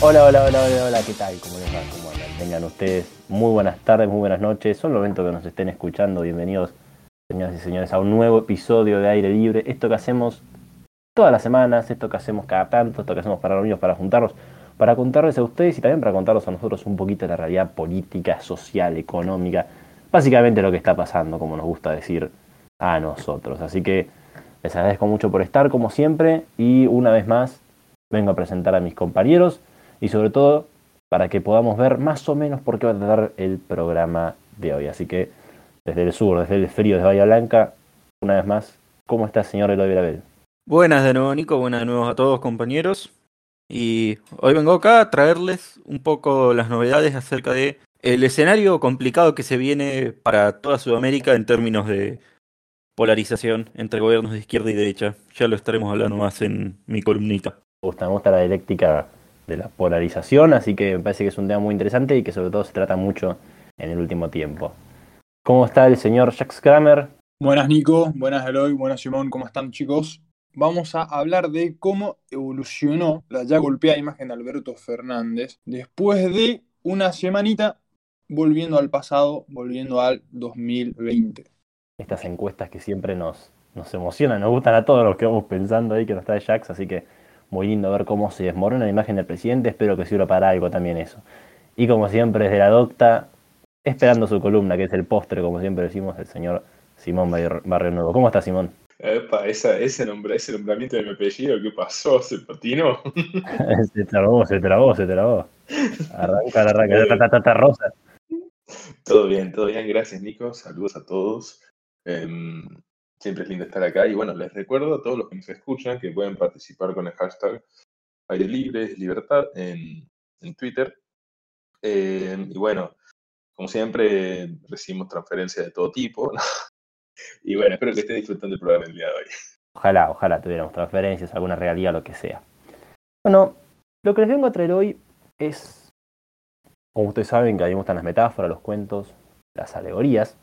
Hola, hola, hola, hola, hola, ¿qué tal? ¿Cómo les va? ¿Cómo andan? Tengan ustedes muy buenas tardes, muy buenas noches. Son los momentos que nos estén escuchando. Bienvenidos, señoras y señores, a un nuevo episodio de Aire Libre. Esto que hacemos todas las semanas, esto que hacemos cada tanto, esto que hacemos para reunirnos, para juntarnos, para contarles a ustedes y también para contarnos a nosotros un poquito de la realidad política, social, económica, básicamente lo que está pasando, como nos gusta decir a nosotros. Así que les agradezco mucho por estar, como siempre, y una vez más vengo a presentar a mis compañeros y sobre todo para que podamos ver más o menos por qué va a tratar el programa de hoy. Así que desde el sur, desde el frío de Bahía Blanca, una vez más, ¿cómo está señor Eloy Verabel? Buenas de nuevo, Nico. Buenas de nuevo a todos, compañeros. Y hoy vengo acá a traerles un poco las novedades acerca de el escenario complicado que se viene para toda Sudamérica en términos de polarización entre gobiernos de izquierda y derecha. Ya lo estaremos hablando más en mi columnita. Me gusta, me gusta la dialéctica de la polarización, así que me parece que es un tema muy interesante y que sobre todo se trata mucho en el último tiempo. ¿Cómo está el señor Jacques Kramer? Buenas Nico, buenas Eloy, buenas Simón, ¿cómo están chicos? Vamos a hablar de cómo evolucionó la ya golpeada imagen de Alberto Fernández después de una semanita volviendo al pasado, volviendo al 2020. Estas encuestas que siempre nos, nos emocionan, nos gustan a todos los que vamos pensando ahí que no está de Jax, así que muy lindo ver cómo se desmorona la imagen del presidente. Espero que sirva para algo también eso. Y como siempre, desde la docta, esperando su columna, que es el postre, como siempre decimos, el señor Simón Barrio Nuevo. ¿Cómo está Simón? Epa, esa, ese, nombre, ese nombramiento de mi apellido, ¿qué pasó? ¿Se patinó? se trabó, se trabó, se trabó. Arranca, arranca, tata, rosa. Todo bien, todo bien, gracias Nico, saludos a todos. Em, Siempre es lindo estar acá. Y bueno, les recuerdo a todos los que nos escuchan que pueden participar con el hashtag Aire Libre, Libertad en, en Twitter. Eh, y bueno, como siempre, recibimos transferencias de todo tipo. y bueno, espero que estén disfrutando el programa el día de hoy. Ojalá, ojalá tuviéramos transferencias, alguna realidad, lo que sea. Bueno, lo que les vengo a traer hoy es, como ustedes saben, que a mí me gustan las metáforas, los cuentos, las alegorías.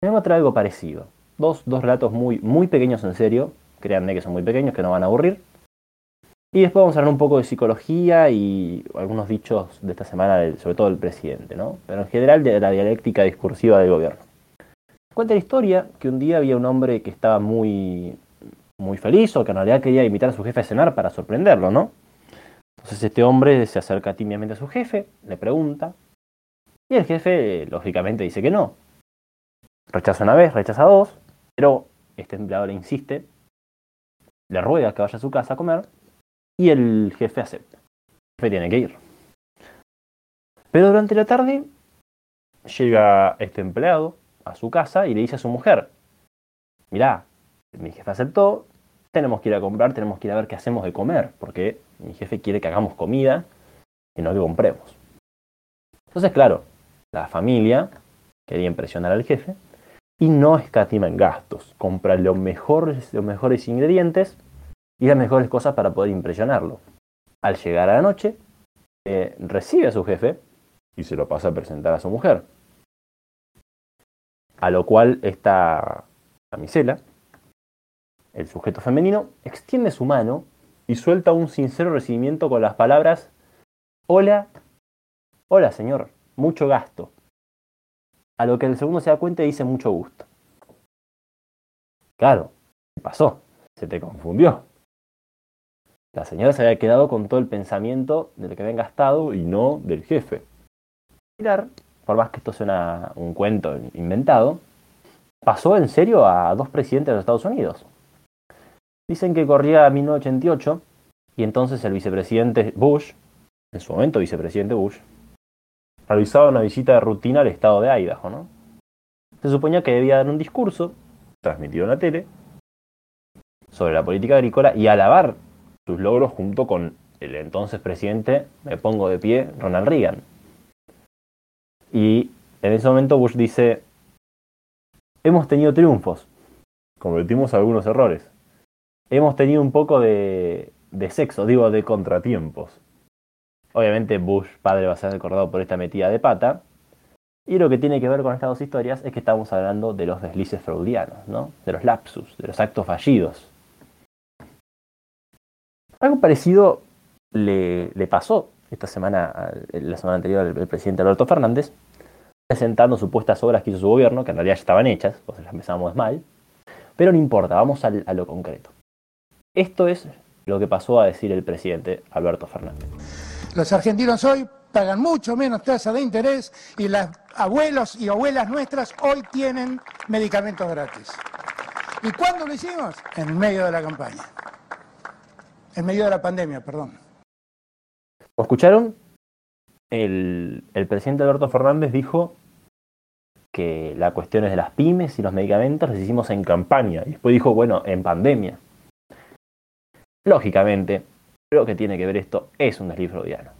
Les vengo a traer algo parecido dos, dos relatos muy, muy pequeños en serio, créanme que son muy pequeños, que no van a aburrir. Y después vamos a hablar un poco de psicología y algunos dichos de esta semana, sobre todo del presidente, ¿no? Pero en general de la dialéctica discursiva del gobierno. Cuenta la historia que un día había un hombre que estaba muy, muy feliz o que en realidad quería invitar a su jefe a cenar para sorprenderlo, ¿no? Entonces este hombre se acerca tímidamente a su jefe, le pregunta, y el jefe lógicamente dice que no. Rechaza una vez, rechaza dos, pero este empleado le insiste, le ruega que vaya a su casa a comer y el jefe acepta. El jefe tiene que ir. Pero durante la tarde llega este empleado a su casa y le dice a su mujer, mirá, mi jefe aceptó, tenemos que ir a comprar, tenemos que ir a ver qué hacemos de comer, porque mi jefe quiere que hagamos comida y no que compremos. Entonces, claro, la familia quería impresionar al jefe y no escatima en gastos. Compra los mejores, los mejores ingredientes y las mejores cosas para poder impresionarlo. Al llegar a la noche, eh, recibe a su jefe y se lo pasa a presentar a su mujer. A lo cual esta camisela, el sujeto femenino, extiende su mano y suelta un sincero recibimiento con las palabras, hola, hola señor, mucho gasto. A lo que el segundo se da cuenta y dice mucho gusto. Claro, ¿qué pasó? Se te confundió. La señora se había quedado con todo el pensamiento de lo que habían gastado y no del jefe. Mirar, por más que esto sea un cuento inventado, pasó en serio a dos presidentes de los Estados Unidos. Dicen que corría 1988 y entonces el vicepresidente Bush, en su momento vicepresidente Bush, realizaba una visita de rutina al estado de Idaho, ¿no? Se suponía que debía dar un discurso, transmitido en la tele, sobre la política agrícola y alabar sus logros junto con el entonces presidente, me pongo de pie, Ronald Reagan. Y en ese momento Bush dice, hemos tenido triunfos, cometimos algunos errores, hemos tenido un poco de, de sexo, digo, de contratiempos. Obviamente Bush padre va a ser recordado por esta metida de pata. Y lo que tiene que ver con estas dos historias es que estamos hablando de los deslices freudianos, ¿no? De los lapsus, de los actos fallidos. Algo parecido le, pasó esta semana, la semana anterior, al presidente Alberto Fernández, presentando supuestas obras que hizo su gobierno, que en realidad ya estaban hechas, pues las empezamos mal, pero no importa, vamos a lo concreto. Esto es lo que pasó a decir el presidente Alberto Fernández. Los argentinos hoy pagan mucho menos tasa de interés y las abuelos y abuelas nuestras hoy tienen medicamentos gratis. ¿Y cuándo lo hicimos? En medio de la campaña. En medio de la pandemia, perdón. ¿Lo escucharon? El, presidente Alberto Fernández dijo que la cuestión es de las pymes y los medicamentos las hicimos en campaña. Y después dijo, bueno, en pandemia. Lógicamente, lo que tiene que ver esto es un desliz freudiano.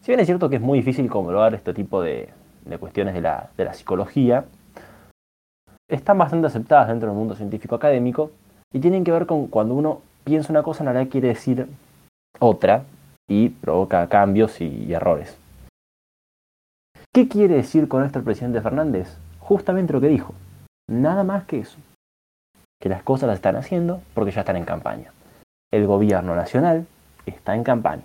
Si bien es cierto que es muy difícil comprobar este tipo de, cuestiones de la, de la psicología, están bastante aceptadas dentro del mundo científico académico y tienen que ver con cuando uno piensa una cosa, en realidad quiere decir otra y provoca cambios y errores. ¿Qué quiere decir con esto el presidente Fernández? Justamente lo que dijo. Nada más que eso. Que las cosas las están haciendo porque ya están en campaña. El gobierno nacional está en campaña.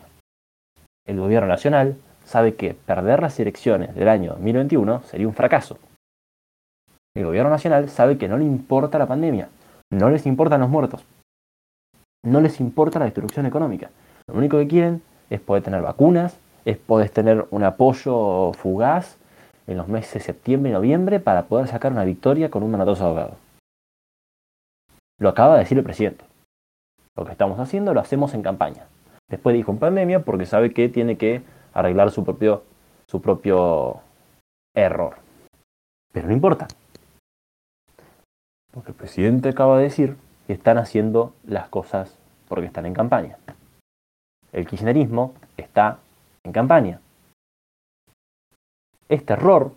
El gobierno nacional sabe que perder las elecciones del año 2021 sería un fracaso. El gobierno nacional sabe que no le importa la pandemia, no les importan los muertos, no les importa la destrucción económica. Lo único que quieren es poder tener vacunas, es poder tener un apoyo fugaz en los meses de septiembre y noviembre para poder sacar una victoria con un manatoso ahogado. Lo acaba de decir el presidente. Lo que estamos haciendo lo hacemos en campaña. Después dijo en pandemia porque sabe que tiene que arreglar su propio, su propio error. Pero no importa. Porque el presidente acaba de decir que están haciendo las cosas porque están en campaña. El kirchnerismo está en campaña. Este error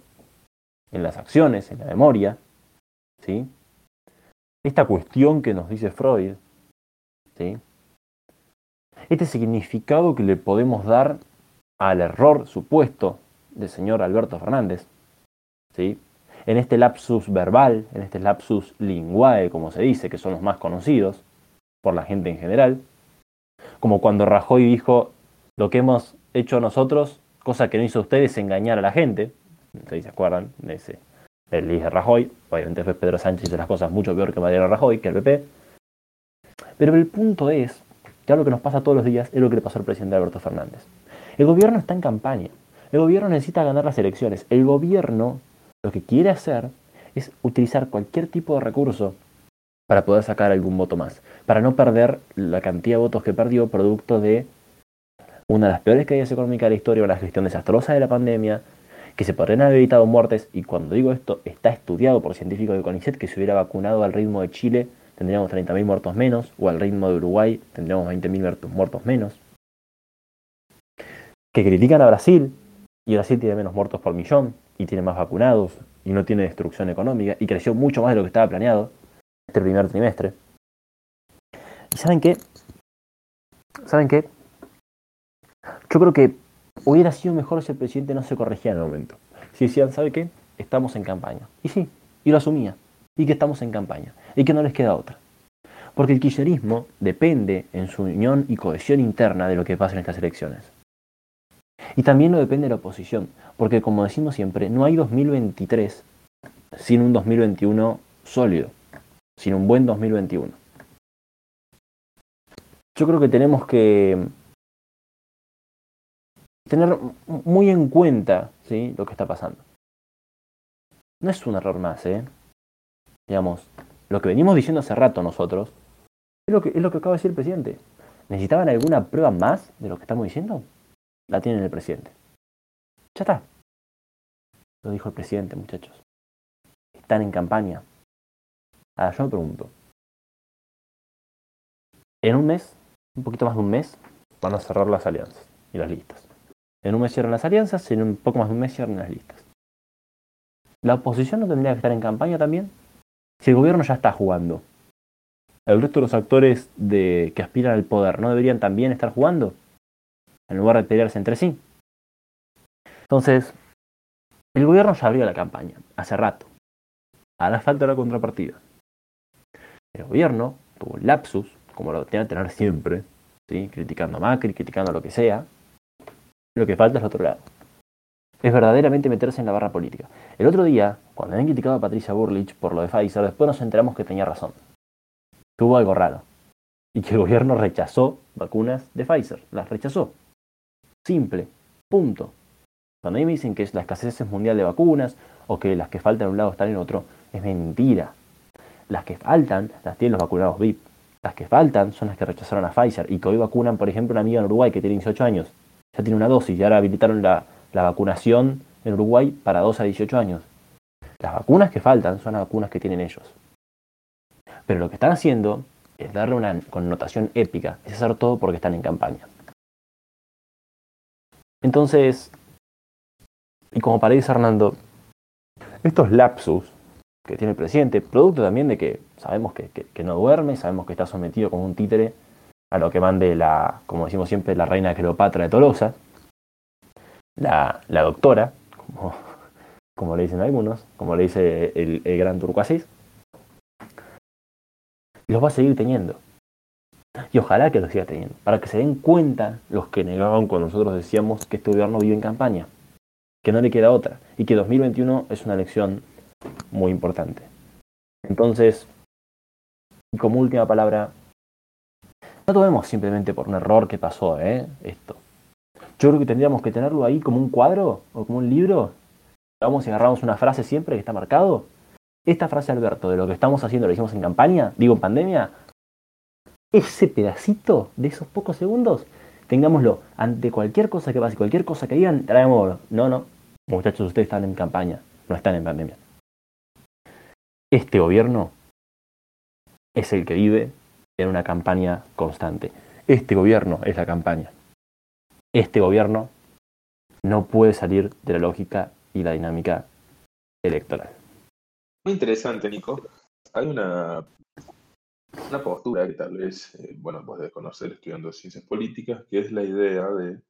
en las acciones, en la memoria, ¿sí? esta cuestión que nos dice Freud, ¿sí? este significado que le podemos dar al error supuesto del señor Alberto Fernández, ¿sí? en este lapsus verbal, en este lapsus linguae, como se dice, que son los más conocidos por la gente en general, como cuando Rajoy dijo, lo que hemos hecho nosotros, cosa que no hizo ustedes, engañar a la gente. ¿Se acuerdan de ese el de Rajoy? Obviamente fue Pedro Sánchez de las cosas mucho peor que Mariano Rajoy, que el PP. Pero el punto es que algo que nos pasa todos los días es lo que le pasó al presidente Alberto Fernández. El gobierno está en campaña. El gobierno necesita ganar las elecciones. El gobierno lo que quiere hacer es utilizar cualquier tipo de recurso para poder sacar algún voto más, para no perder la cantidad de votos que perdió producto de una de las peores caídas económicas de la historia, una gestión desastrosa de la pandemia, que se podrían haber evitado muertes, y cuando digo esto, está estudiado por científicos de CONICET que se hubiera vacunado al ritmo de Chile, tendríamos 30.000 muertos menos, o al ritmo de Uruguay, tendríamos 20.000 muertos menos. Que critican a Brasil, y Brasil tiene menos muertos por millón, y tiene más vacunados, y no tiene destrucción económica, y creció mucho más de lo que estaba planeado este primer trimestre. ¿Y saben qué? ¿Saben qué? Yo creo que hubiera sido mejor si el presidente no se corregía en el momento. Si decían, ¿sabe qué? Estamos en campaña. Y sí, y lo asumía. Y que estamos en campaña. Y que no les queda otra. Porque el kirchnerismo depende en su unión y cohesión interna de lo que pasa en estas elecciones. Y también lo depende de la oposición. Porque como decimos siempre, no hay 2023 sin un 2021 sólido. Sin un buen 2021. Yo creo que tenemos que tener muy en cuenta ¿sí? lo que está pasando. No es un error más, ¿eh? Digamos, lo que venimos diciendo hace rato nosotros es lo que, es lo que acaba de decir el presidente. ¿Necesitaban alguna prueba más de lo que estamos diciendo? La tiene el presidente. Ya está. Lo dijo el presidente, muchachos. Están en campaña. Ahora yo me pregunto. En un mes, un poquito más de un mes, van a cerrar las alianzas y las listas. En un mes cierran las alianzas, en un poco más de un mes cierran las listas. ¿La oposición no tendría que estar en campaña también? Si el gobierno ya está jugando, ¿el resto de los actores que aspiran al poder no deberían también estar jugando? En lugar de pelearse entre sí. Entonces, el gobierno ya abrió la campaña, hace rato. Ahora falta la contrapartida. El gobierno tuvo lapsus, como lo tiene que tener siempre, criticando a Macri, criticando lo que sea. Lo que falta es el otro lado. Es verdaderamente meterse en la barra política. El otro día, cuando habían criticado a Patricia Burlich por lo de Pfizer, después nos enteramos que tenía razón. Tuvo algo raro. Y que el gobierno rechazó vacunas de Pfizer. Las rechazó. Simple. Punto. Cuando a mí me dicen que la escasez es mundial de vacunas o que las que faltan en un lado están en otro, es mentira. Las que faltan las tienen los vacunados VIP. Las que faltan son las que rechazaron a Pfizer y que hoy vacunan, por ejemplo, una amiga en Uruguay que tiene 18 años. Ya tiene una dosis y ahora habilitaron la, la vacunación en Uruguay para 2 a 18 años. Las vacunas que faltan son las vacunas que tienen ellos. Pero lo que están haciendo es darle una connotación épica, es hacer todo porque están en campaña. Entonces, y como para ir cerrando, estos lapsus que tiene el presidente, producto también de que sabemos que, que, no duerme, sabemos que está sometido como un títere a lo que mande la, como decimos siempre, la reina Cleopatra de Tolosa, la, la doctora, como, como, le dicen algunos, como le dice el, gran Turcuasis, los va a seguir teniendo. Y ojalá que los siga teniendo, para que se den cuenta los que negaban cuando nosotros decíamos que este gobierno vive en campaña, que no le queda otra, y que 2021 es una elección muy importante. Entonces, y como última palabra, no tomemos simplemente por un error que pasó, ¿eh? Esto. Yo creo que tendríamos que tenerlo ahí como un cuadro o como un libro. Vamos y agarramos una frase siempre que está marcado. Esta frase, Alberto, de lo que estamos haciendo, lo hicimos en campaña, digo en pandemia, ese pedacito de esos pocos segundos, tengámoslo ante cualquier cosa que pase, cualquier cosa que digan, traémoslo. No, no, muchachos, ustedes están en campaña, no están en pandemia. Este gobierno es el que vive en una campaña constante. Este gobierno es la campaña. Este gobierno no puede salir de la lógica y la dinámica electoral. Muy interesante, Nico. Hay una, una postura que tal vez, eh, bueno, vos debes conocer estudiando ciencias políticas, que es la idea de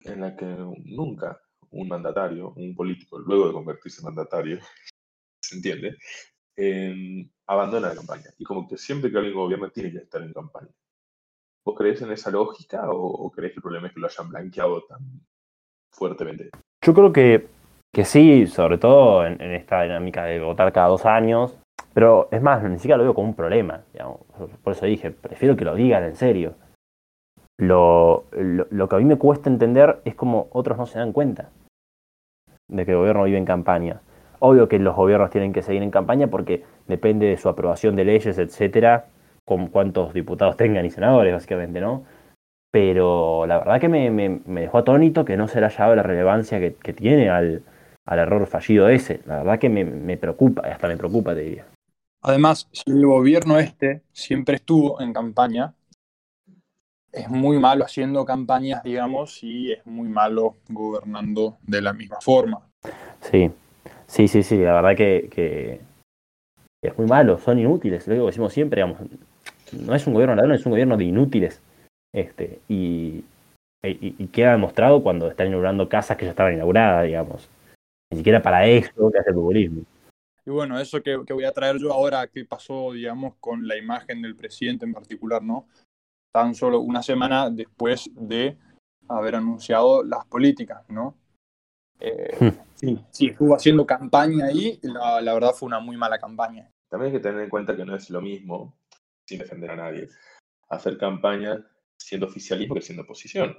en la que nunca un mandatario, un político, luego de convertirse en mandatario, ¿se entiende? Abandona la campaña. Y como que siempre que alguien gobierna tiene que estar en campaña. ¿Vos crees en esa lógica o, o, crees que el problema es que lo hayan blanqueado tan fuertemente? Yo creo que, que sí, sobre todo en, esta dinámica de votar cada dos años. Pero es más, ni siquiera lo veo como un problema. Por eso dije, prefiero que lo digan en serio. Lo, lo, lo que a mí me cuesta entender es como otros no se dan cuenta de que el gobierno vive en campaña. Obvio que los gobiernos tienen que seguir en campaña porque depende de su aprobación de leyes, etcétera, con cuántos diputados tengan y senadores, básicamente, ¿no? Pero la verdad que me, me, me dejó atónito que no se le haya dado la relevancia que, que tiene al, al, error fallido ese. La verdad que me, me preocupa, hasta me preocupa, te diría. Además, si el gobierno este siempre estuvo en campaña, es muy malo haciendo campañas, digamos, y es muy malo gobernando de la misma forma. Sí, sí, sí, sí, la verdad que, que es muy malo, son inútiles, lo decimos siempre, digamos, no es un gobierno ladrón, es un gobierno de inútiles. Este, y, y, y, queda demostrado cuando están inaugurando casas que ya estaban inauguradas, digamos. Ni siquiera para eso que hace el populismo. Y bueno, eso que, que voy a traer yo ahora, que pasó, digamos, con la imagen del presidente en particular, ¿no? Tan solo una semana después de haber anunciado las políticas, ¿no? Eh, Hmm. sí, sí, estuvo haciendo campaña ahí, la, la verdad fue una muy mala campaña. También hay que tener en cuenta que no es lo mismo, sin defender a nadie, hacer campaña siendo oficialismo que siendo oposición.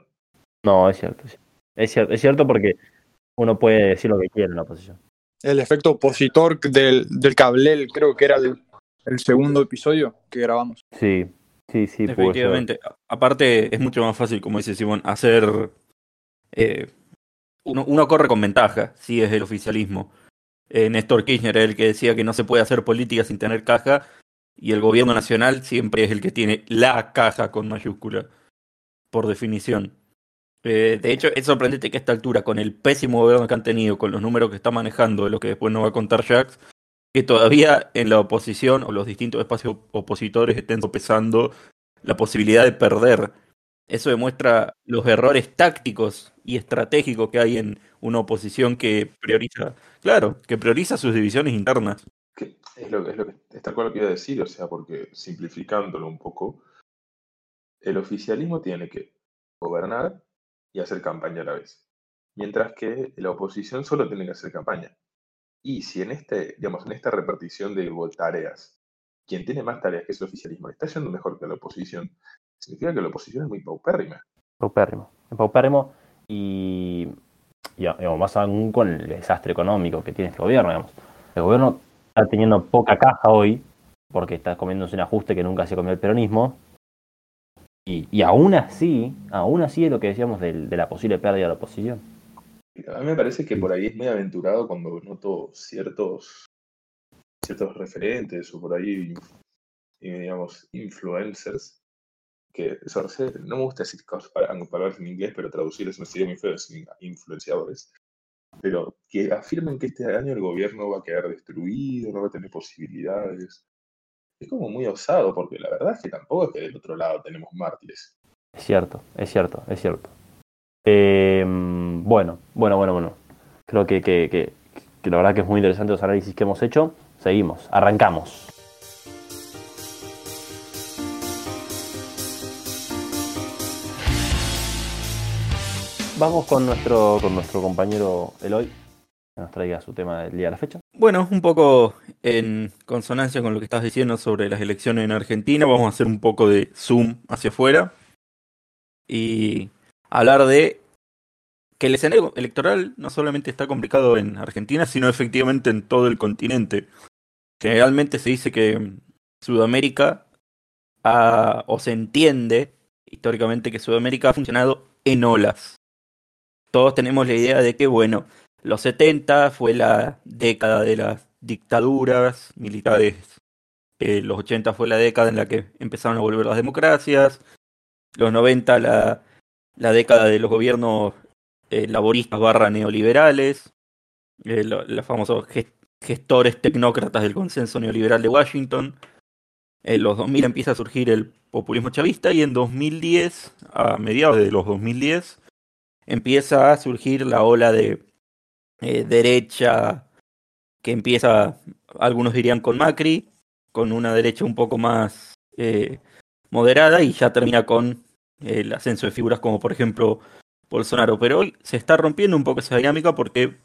No, es cierto. Es cierto, es cierto porque uno puede decir lo que quiere en la oposición. El efecto opositor del, del Cablel, creo que era el, el segundo episodio que grabamos. Sí, sí, sí. Definitivamente. Aparte, es mucho más fácil, como dice Simón, hacer. Eh, uno, uno, corre con ventaja si es el oficialismo. Eh, Néstor Kirchner era el que decía que no se puede hacer política sin tener caja, y el gobierno nacional siempre es el que tiene la caja con mayúscula, por definición. Eh, de hecho, es sorprendente que a esta altura, con el pésimo gobierno que han tenido, con los números que está manejando, de lo que después nos va a contar Jax, que todavía en la oposición o los distintos espacios opositores estén sopesando la posibilidad de perder. Eso demuestra los errores tácticos y estratégicos que hay en una oposición que prioriza, claro, que prioriza sus divisiones internas. Que es lo, es lo que está iba a decir, o sea, porque simplificándolo un poco, el oficialismo tiene que gobernar y hacer campaña a la vez, mientras que la oposición solo tiene que hacer campaña. Y si en, este, digamos, en esta repartición de tareas, quien tiene más tareas que es el oficialismo está yendo mejor que la oposición, significa que la oposición es muy paupérrima. Paupérrimo. Paupérrimo y, y digamos, más aún con el desastre económico que tiene este gobierno. Digamos. El gobierno está teniendo poca caja hoy porque está comiéndose un ajuste que nunca se comió el peronismo. Y, y aún así, aún así es lo que decíamos de, de la posible pérdida de la oposición. A mí me parece que por ahí es muy aventurado cuando noto ciertos, ciertos referentes o por ahí, digamos, influencers, que eso, no me gusta decir palabras en inglés, pero traducirles me sería muy feo, influenciadores, pero que afirmen que este año el gobierno va a quedar destruido, no va a tener posibilidades. Es como muy osado, porque la verdad es que tampoco es que del otro lado tenemos mártires. Es cierto, es cierto, es cierto. Eh, bueno, bueno, bueno, bueno. Creo que, que, que, que la verdad que es muy interesante los análisis que hemos hecho. Seguimos, arrancamos. Vamos con nuestro, con nuestro compañero Eloy, que nos traiga su tema del día de la fecha. Bueno, un poco en consonancia con lo que estás diciendo sobre las elecciones en Argentina, vamos a hacer un poco de zoom hacia afuera y hablar de que el escenario electoral no solamente está complicado en Argentina, sino efectivamente en todo el continente. Generalmente se dice que Sudamérica ha, o se entiende históricamente que Sudamérica ha funcionado en olas. Todos tenemos la idea de que, bueno, los 70 fue la década de las dictaduras militares, eh, los 80 fue la década en la que empezaron a volver las democracias, los 90 la, la década de los gobiernos eh, laboristas barra neoliberales, eh, los famosos gestores tecnócratas del consenso neoliberal de Washington. En los 2000 empieza a surgir el populismo chavista y en 2010, a mediados de los 2010, empieza a surgir la ola de eh, derecha que empieza, algunos dirían con Macri, con una derecha un poco más eh, moderada y ya termina con el ascenso de figuras como por ejemplo Bolsonaro. Pero hoy se está rompiendo un poco esa dinámica porque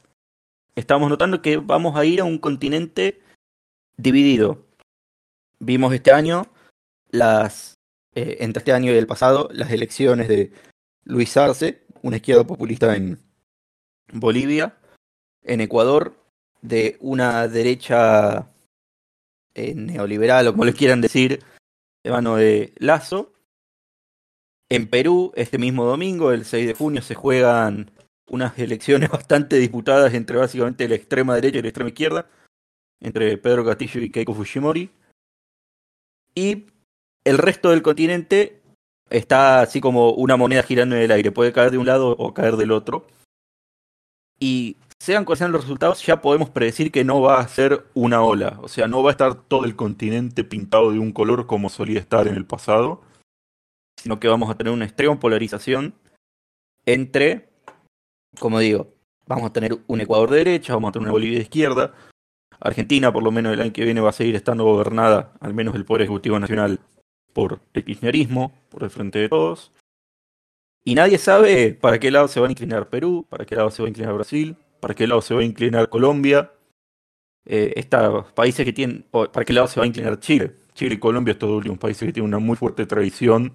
estamos notando que vamos a ir a un continente dividido. Vimos este año las eh, entre este año y el pasado las elecciones de Luis Arce, una izquierda populista en Bolivia, en Ecuador, de una derecha eh, neoliberal o como le quieran decir, de mano de Lazo. En Perú, este mismo domingo, el 6 de junio, se juegan unas elecciones bastante disputadas entre básicamente la extrema derecha y la extrema izquierda, entre Pedro Castillo y Keiko Fujimori. Y el resto del continente está así como una moneda girando en el aire, puede caer de un lado o caer del otro. Y sean cuales sean los resultados, ya podemos predecir que no va a ser una ola, o sea, no va a estar todo el continente pintado de un color como solía estar en el pasado, sino que vamos a tener una extrema polarización entre como digo, vamos a tener un Ecuador de derecha, vamos a tener una Bolivia de izquierda. Argentina, por lo menos el año que viene, va a seguir estando gobernada, al menos el Poder Ejecutivo Nacional, por el kirchnerismo, por el Frente de Todos. Y nadie sabe para qué lado se va a inclinar Perú, para qué lado se va a inclinar Brasil, para qué lado se va a inclinar Colombia. Eh, estos países que tienen, para qué lado se va a inclinar Chile. Chile y Colombia, estos dos últimos países que tienen una muy fuerte tradición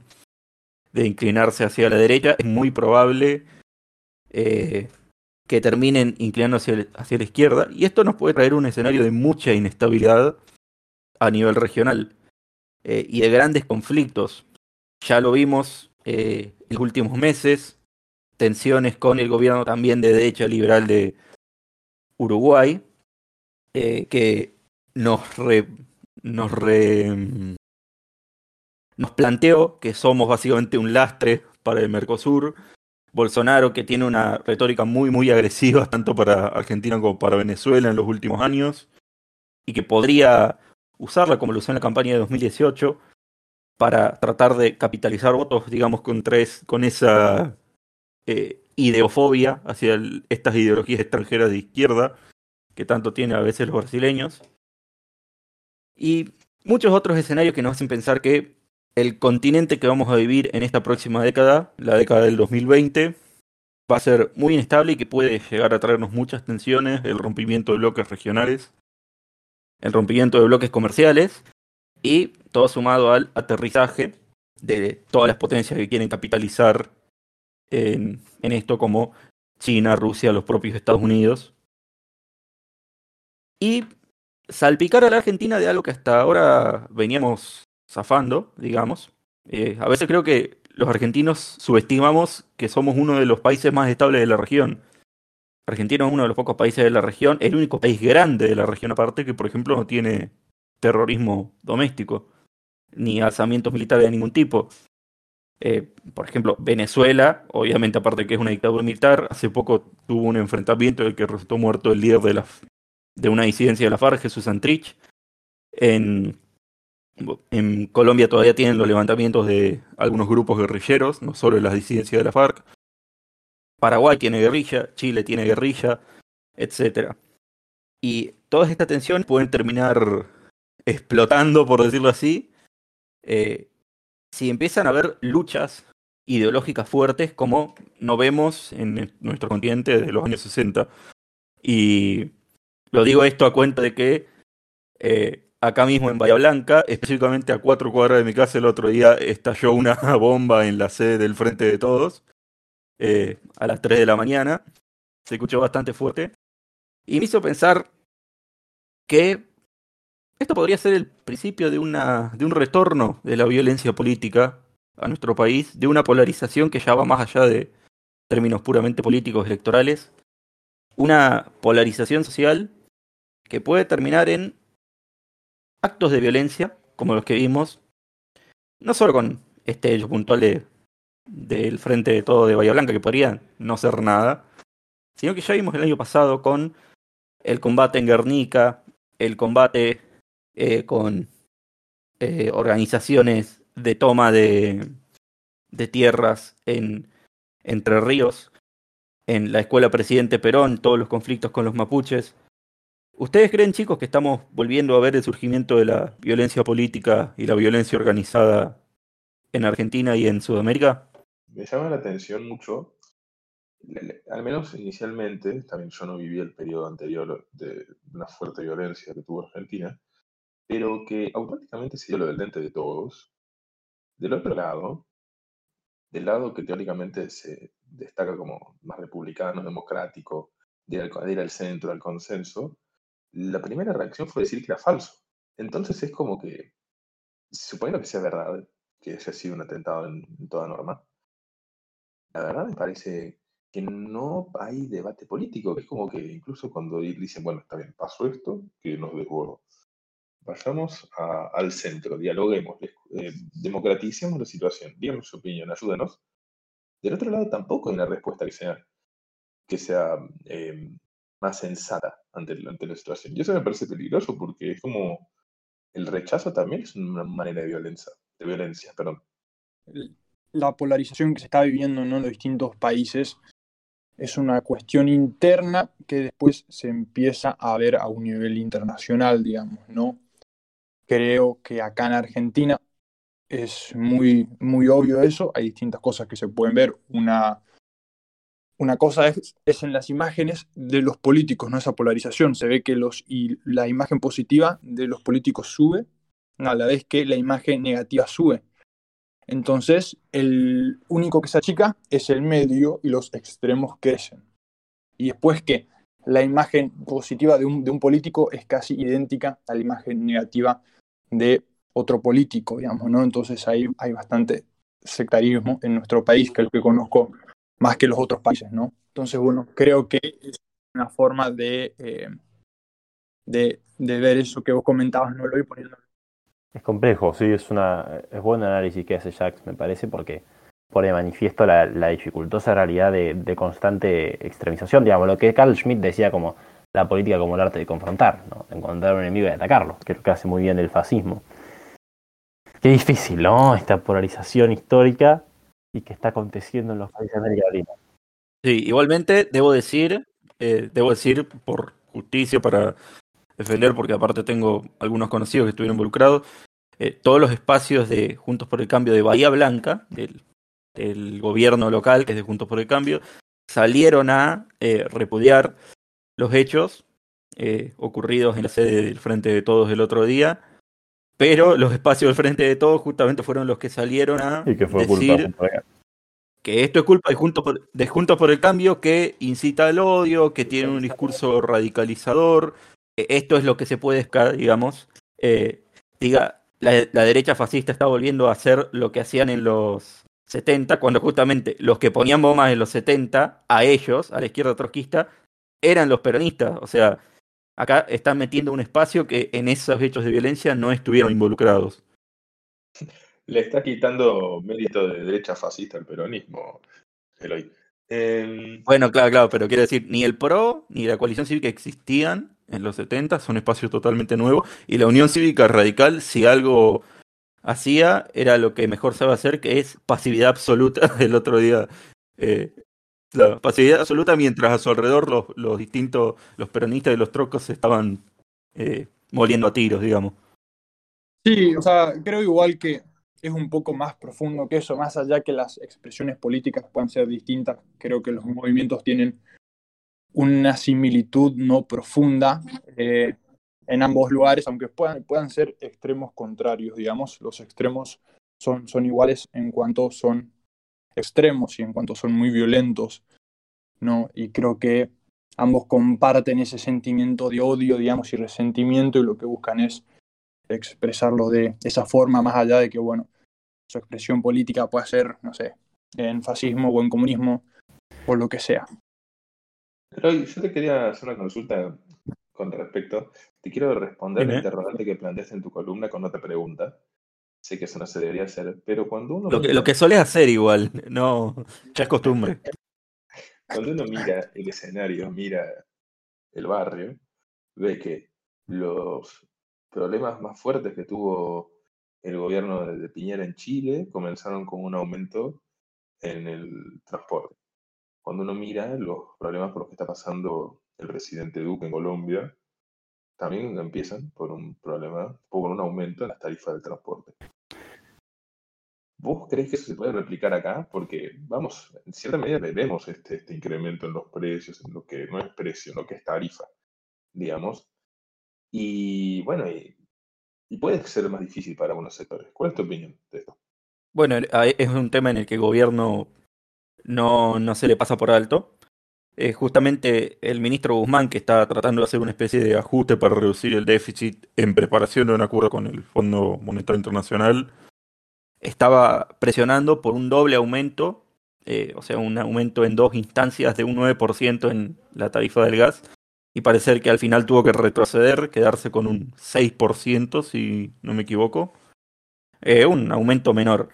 de inclinarse hacia la derecha. Es muy probable eh, que terminen inclinando hacia, hacia, la izquierda. Y esto nos puede traer un escenario de mucha inestabilidad a nivel regional eh, y de grandes conflictos. Ya lo vimos eh, en los últimos meses, tensiones con el gobierno también de derecha liberal de Uruguay, eh, que nos, re, nos, re, nos planteó que somos básicamente un lastre para el Mercosur, Bolsonaro, que tiene una retórica muy, muy agresiva, tanto para Argentina como para Venezuela en los últimos años, y que podría usarla como lo usó en la campaña de 2018 para tratar de capitalizar votos, digamos, con, tres, con esa eh, ideofobia hacia estas ideologías extranjeras de izquierda que tanto tienen a veces los brasileños. Y muchos otros escenarios que nos hacen pensar que el continente que vamos a vivir en esta próxima década, la década del 2020, va a ser muy inestable y que puede llegar a traernos muchas tensiones, el rompimiento de bloques regionales, el rompimiento de bloques comerciales y todo sumado al aterrizaje de todas las potencias que quieren capitalizar en, esto como China, Rusia, los propios Estados Unidos. Y salpicar a la Argentina de algo que hasta ahora veníamos zafando, digamos. Eh, a veces creo que los argentinos subestimamos que somos uno de los países más estables de la región. Argentina es uno de los pocos países de la región, el único país grande de la región aparte que, por ejemplo, no tiene terrorismo doméstico, ni alzamientos militares de ningún tipo. Eh, por ejemplo, Venezuela, obviamente aparte que es una dictadura militar, hace poco tuvo un enfrentamiento en el que resultó muerto el líder de, la, de una disidencia de la FARC, Jesús Santrich. En, en Colombia todavía tienen los levantamientos de algunos grupos guerrilleros, no solo las disidencias de la FARC. Paraguay tiene guerrilla, Chile tiene guerrilla, etc. Y todas estas tensiones pueden terminar explotando, por decirlo así, eh, si empiezan a haber luchas ideológicas fuertes como no vemos en nuestro continente de los años 60. Y lo digo esto a cuenta de que eh, acá mismo en Bahía Blanca, específicamente a cuatro cuadras de mi casa, el otro día estalló una bomba en la sede del Frente de Todos eh, a las 3 de la mañana. Se escuchó bastante fuerte. Y me hizo pensar que esto podría ser el principio de, una, de un retorno de la violencia política a nuestro país, de una polarización que ya va más allá de términos puramente políticos electorales, una polarización social que puede terminar en actos de violencia, como los que vimos, no solo con este hecho puntual del frente de todo de Bahía Blanca, que podría no ser nada, sino que ya vimos el año pasado con el combate en Guernica, el combate eh, con eh, organizaciones de toma de, de tierras en Entre Ríos, en la escuela Presidente Perón, todos los conflictos con los mapuches. ¿Ustedes creen, chicos, que estamos volviendo a ver el surgimiento de la violencia política y la violencia organizada en Argentina y en Sudamérica? Me llama la atención mucho, al menos inicialmente, también yo no viví el periodo anterior de una fuerte violencia que tuvo Argentina, pero que automáticamente se dio lo del lente de todos. Del otro lado, del lado que teóricamente se destaca como más republicano, democrático, de ir al centro, al consenso, la primera reacción fue decir que era falso. Entonces es como que, suponiendo que sea verdad, que haya sido un atentado en, toda norma, la verdad me parece que no hay debate político, es como que incluso cuando dicen, bueno, está bien, pasó esto, que nos desbordó vayamos al centro, dialoguemos, eh, democraticemos la situación, díganos su opinión, ayúdenos. Del otro lado tampoco hay una respuesta que sea, que sea eh, más sensata ante, ante la situación. Y eso me parece peligroso porque es como el rechazo también es una manera de violencia, de violencia, perdón. La polarización que se está viviendo en los distintos países es una cuestión interna que después se empieza a ver a un nivel internacional, digamos, ¿no? Creo que acá en Argentina es muy, muy obvio eso. Hay distintas cosas que se pueden ver. Una, una cosa es, es, en las imágenes de los políticos, no esa polarización. Se ve que los, y la imagen positiva de los políticos sube, a la vez que la imagen negativa sube. Entonces, el único que se achica es el medio y los extremos crecen. Y después que la imagen positiva de un, de un político es casi idéntica a la imagen negativa de otro político, digamos, ¿no? Entonces ahí hay bastante sectarismo en nuestro país, que es lo que conozco más que los otros países, ¿no? Entonces, bueno, creo que es una forma de, eh, de, de, ver eso que vos comentabas, no lo voy poniendo. Es complejo, sí, es una es buen análisis que hace Jacques, me parece, porque pone manifiesto la, la dificultosa realidad de, de, constante extremización, digamos, lo que Carl Schmitt decía como la política como el arte de confrontar, ¿no? de encontrar un enemigo y atacarlo, que es lo que hace muy bien el fascismo. Qué difícil, ¿no? Esta polarización histórica y que está aconteciendo en los países de América Latina. Sí, igualmente debo decir, eh, debo decir por justicia para defender, porque aparte tengo algunos conocidos que estuvieron involucrados, eh, todos los espacios de Juntos por el Cambio de Bahía Blanca, del, del gobierno local, que es de Juntos por el Cambio, salieron a eh, repudiar los hechos eh, ocurridos en la sede del Frente de Todos el otro día, pero los espacios del Frente de Todos justamente fueron los que salieron a Y que fue decir culpa que esto es culpa de Juntos, por, de Juntos por el Cambio, que incita al odio, que tiene un discurso radicalizador, esto es lo que se puede, esca- digamos, eh, diga, la, la derecha fascista está volviendo a hacer lo que hacían en los 70, cuando justamente los que ponían bombas en los 70, a ellos, a la izquierda trotskista, eran los peronistas. O sea, acá están metiendo un espacio que en esos hechos de violencia no estuvieron involucrados. Le está quitando mérito de derecha fascista al peronismo, Eloy. Em, Bueno, claro, claro, pero quiero decir, ni el PRO ni la coalición cívica existían en los 70, son espacios totalmente nuevos, y la Unión Cívica Radical, si algo hacía, era lo que mejor sabe hacer, que es pasividad absoluta. El otro día, eh, la pasividad absoluta mientras a su alrededor los, distintos, los peronistas y los trocos se estaban eh, moliendo a tiros, digamos. Sí, o sea, creo igual que es un poco más profundo que eso, más allá que las expresiones políticas puedan ser distintas, creo que los movimientos tienen una similitud no profunda eh, en ambos lugares, aunque puedan, puedan ser extremos contrarios, digamos, los extremos son, son iguales en cuanto son extremos y en cuanto son muy violentos, ¿no? Y creo que ambos comparten ese sentimiento de odio, digamos, y resentimiento y lo que buscan es expresarlo de esa forma, más allá de que, bueno, su expresión política pueda ser, no sé, en fascismo o en comunismo o lo que sea. Eloy, yo te quería hacer una consulta con respecto. Te quiero responder la interrogante que planteaste en tu columna con otra pregunta. Sé que eso no se debería hacer, pero cuando uno Lo que, lo que solés hacer igual, no, ya es costumbre. Cuando uno mira el escenario, mira el barrio, ve que los problemas más fuertes que tuvo el gobierno de Piñera en Chile comenzaron con un aumento en el transporte. Cuando uno mira los problemas por los que está pasando el presidente Duque en Colombia, también empiezan por un problema, por un aumento en las tarifas del transporte. ¿Vos crees que eso se puede replicar acá? Porque, vamos, en cierta medida vemos este, este incremento en los precios, en lo que no es precio, en lo que es tarifa, digamos. Y bueno, y, y puede ser más difícil para algunos sectores. ¿Cuál es tu opinión de esto? Bueno, es un tema en el que el gobierno no, no se le pasa por alto. Eh, justamente el ministro Guzmán, que está tratando de hacer una especie de ajuste para reducir el déficit en preparación de un acuerdo con el Fondo Monetario Internacional, estaba presionando por un doble aumento, eh, o sea, un aumento en dos instancias de un 9% en la tarifa del gas, y parecer que al final tuvo que retroceder, quedarse con un 6%, si no me equivoco. Eh, un aumento menor.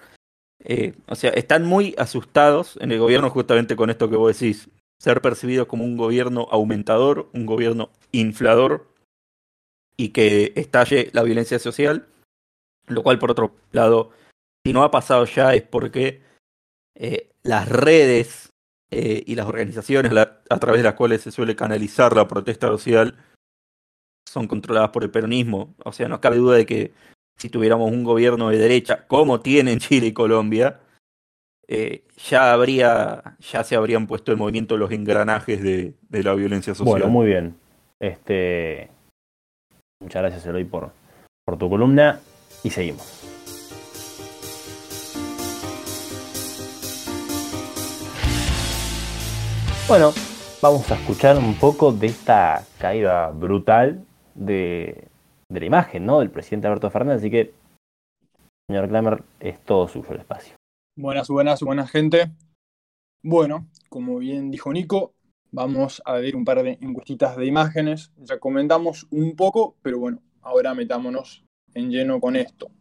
Eh, o sea, están muy asustados en el gobierno justamente con esto que vos decís. Ser percibido como un gobierno aumentador, un gobierno inflador y que estalle la violencia social. Lo cual, por otro lado, si no ha pasado ya es porque eh, las redes eh, y las organizaciones a través de las cuales se suele canalizar la protesta social son controladas por el peronismo. O sea, no cabe duda de que si tuviéramos un gobierno de derecha como tienen Chile y Colombia, eh, ya habría, ya se habrían puesto en movimiento los engranajes de, la violencia social. Bueno, muy bien. Este, muchas gracias, Eloy, por tu columna. Y seguimos. Bueno, vamos a escuchar un poco de esta caída brutal de, de la imagen, ¿no? Del presidente Alberto Fernández. Así que, señor Klamer, es todo suyo el espacio. Buenas, buenas, buenas gente. Bueno, como bien dijo Nico, vamos a ver un par de encuestitas de imágenes. Ya comentamos un poco, pero bueno, ahora metámonos en lleno con esto.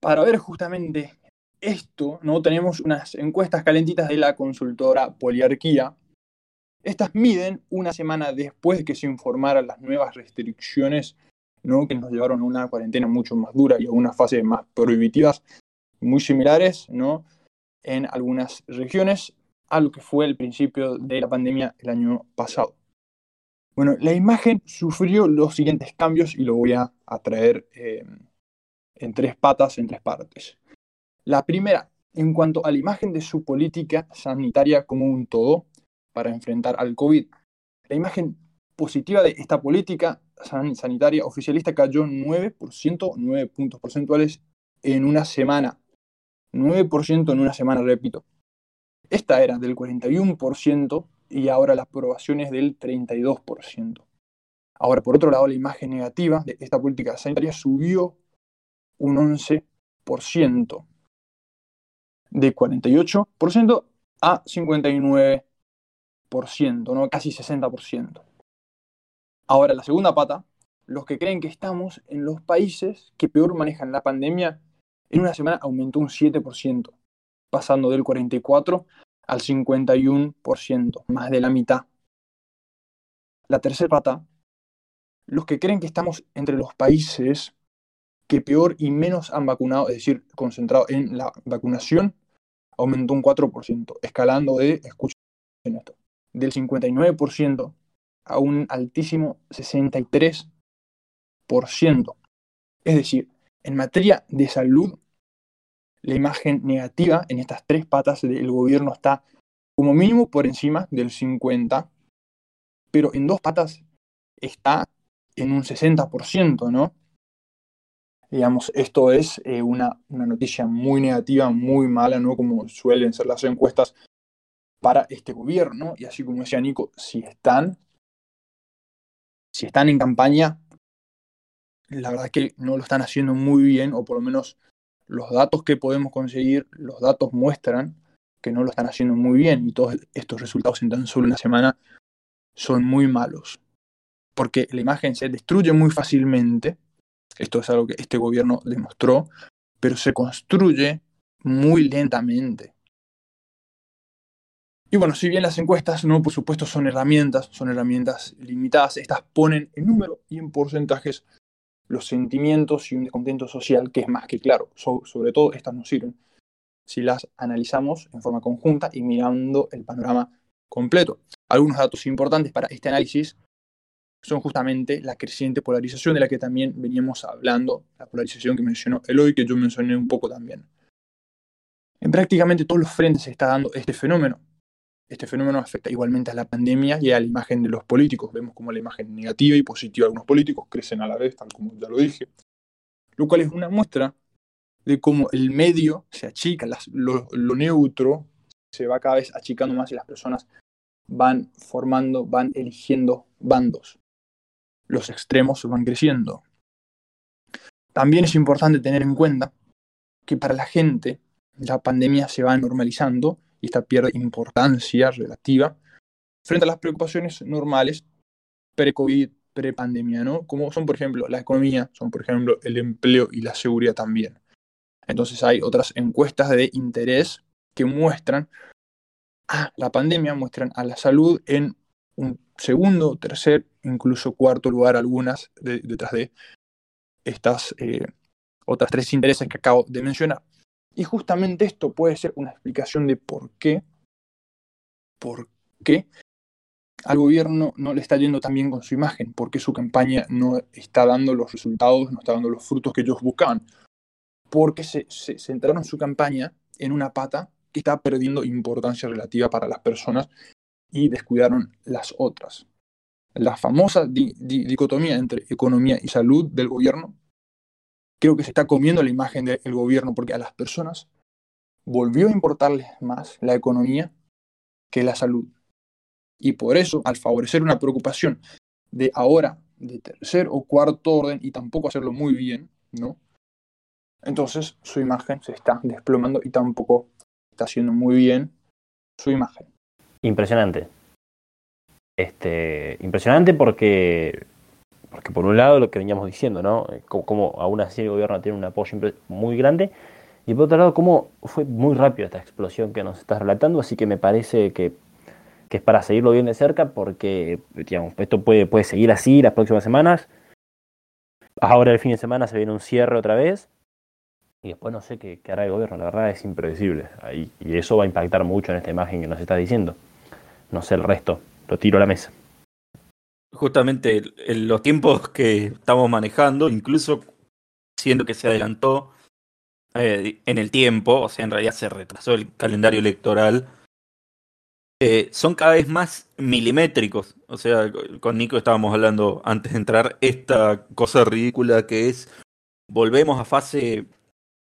Para ver justamente esto, ¿no? Tenemos unas encuestas calentitas de la consultora Poliarquía. Estas miden una semana después de que se informaran las nuevas restricciones. Que nos llevaron a una cuarentena mucho más dura y a unas fases más prohibitivas muy similares. En algunas regiones a lo que fue el principio de la pandemia el año pasado. Bueno, la imagen sufrió los siguientes cambios y lo voy a, a traer eh, en tres patas, en tres partes. La primera, en cuanto a la imagen de su política sanitaria como un todo para enfrentar al COVID. La imagen positiva de esta política sanitaria oficialista cayó 9%, 9 puntos porcentuales en una semana. 9% en una semana, repito. Esta era del 41% y ahora la aprobación es del 32%. Ahora, por otro lado, la imagen negativa de esta política sanitaria subió un 11%, de 48% a 59%, ¿no? casi 60%. Ahora, la segunda pata, los que creen que estamos en los países que peor manejan la pandemia, en una semana aumentó un 7%, pasando del 44% al 51%, más de la mitad. La tercera pata, los que creen que estamos entre los países que peor y menos han vacunado, es decir, concentrado en la vacunación, aumentó un 4%, escalando de, escuchen esto, del 59% a un altísimo 63%. Es decir, en materia de salud, la imagen negativa en estas tres patas del gobierno está como mínimo por encima del 50%, pero en dos patas está en un 60%, ¿no? Digamos, esto es eh, una, una, noticia muy negativa, muy mala, ¿no? Como suelen ser las encuestas para este gobierno. Y así como decía Nico, si están, si están en campaña, la verdad es que no lo están haciendo muy bien, o por lo menos los datos que podemos conseguir, los datos muestran que no lo están haciendo muy bien y todos estos resultados en tan solo una semana son muy malos. Porque la imagen se destruye muy fácilmente, esto es algo que este gobierno demostró, pero se construye muy lentamente. Y bueno, si bien las encuestas, no, por supuesto, son herramientas, son herramientas limitadas, estas ponen en número y en porcentajes los sentimientos y un descontento social que es más que claro. sobre todo estas nos sirven si las analizamos en forma conjunta y mirando el panorama completo. Algunos datos importantes para este análisis son justamente la creciente polarización de la que también veníamos hablando, la polarización que mencionó Eloy, que yo mencioné un poco también. En prácticamente todos los frentes se está dando este fenómeno. Este fenómeno afecta igualmente a la pandemia y a la imagen de los políticos. Vemos como la imagen negativa y positiva de algunos políticos crecen a la vez, tal como ya lo dije. Lo cual es una muestra de cómo el medio se achica, lo, neutro se va cada vez achicando más y las personas van formando, van eligiendo bandos. Los extremos van creciendo. También es importante tener en cuenta que para la gente la pandemia se va normalizando y esta pierde importancia relativa frente a las preocupaciones normales pre-COVID, pre-pandemia, ¿no? Como son, por ejemplo, la economía, son, por ejemplo, el empleo y la seguridad también. Entonces hay otras encuestas de interés que muestran a la pandemia, muestran a la salud en un segundo, tercer, incluso cuarto lugar algunas detrás de estas eh, otras tres intereses que acabo de mencionar. Y justamente esto puede ser una explicación de por qué, por qué al gobierno no le está yendo tan bien con su imagen, por qué su campaña no está dando los resultados, no está dando los frutos que ellos buscaban. Porque se centraron su campaña en una pata que está perdiendo importancia relativa para las personas y descuidaron las otras. La famosa dicotomía entre economía y salud del gobierno creo que se está comiendo la imagen del gobierno porque a las personas volvió a importarles más la economía que la salud. Y por eso, al favorecer una preocupación de ahora, de tercer o cuarto orden, y tampoco hacerlo muy bien, ¿no? Entonces su imagen se está desplomando y tampoco está haciendo muy bien su imagen. Impresionante. Este, impresionante porque porque por un lado lo que veníamos diciendo, ¿no? Eh, como, aún así el gobierno tiene un apoyo muy grande. Y por otro lado, cómo fue muy rápido esta explosión que nos estás relatando. Así que me parece que, es para seguirlo bien de cerca porque, digamos, esto puede, puede seguir así las próximas semanas. Ahora el fin de semana se viene un cierre otra vez. Y después no sé qué, hará el gobierno. La verdad es impredecible. Y eso va a impactar mucho en esta imagen que nos está diciendo. No sé el resto. Lo tiro a la mesa justamente en los tiempos que estamos manejando, incluso siendo que se adelantó eh, en el tiempo, o sea, en realidad se retrasó el calendario electoral, eh, son cada vez más milimétricos. O sea, con Nico estábamos hablando antes de entrar esta cosa ridícula que es volvemos a fase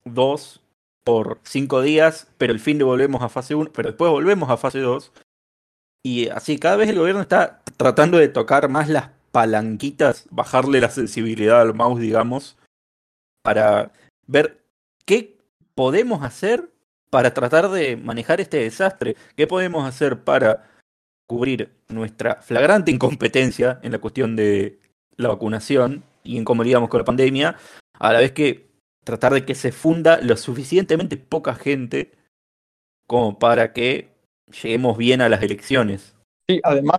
2 por 5 días, pero el fin de volvemos a fase 1, pero después volvemos a fase 2. Y así cada vez el gobierno está tratando de tocar más las palanquitas, bajarle la sensibilidad al mouse, digamos, para ver qué podemos hacer para tratar de manejar este desastre, qué podemos hacer para cubrir nuestra flagrante incompetencia en la cuestión de la vacunación y en cómo lidiamos con la pandemia, a la vez que tratar de que se funda lo suficientemente poca gente como para que lleguemos bien a las elecciones. Sí, además,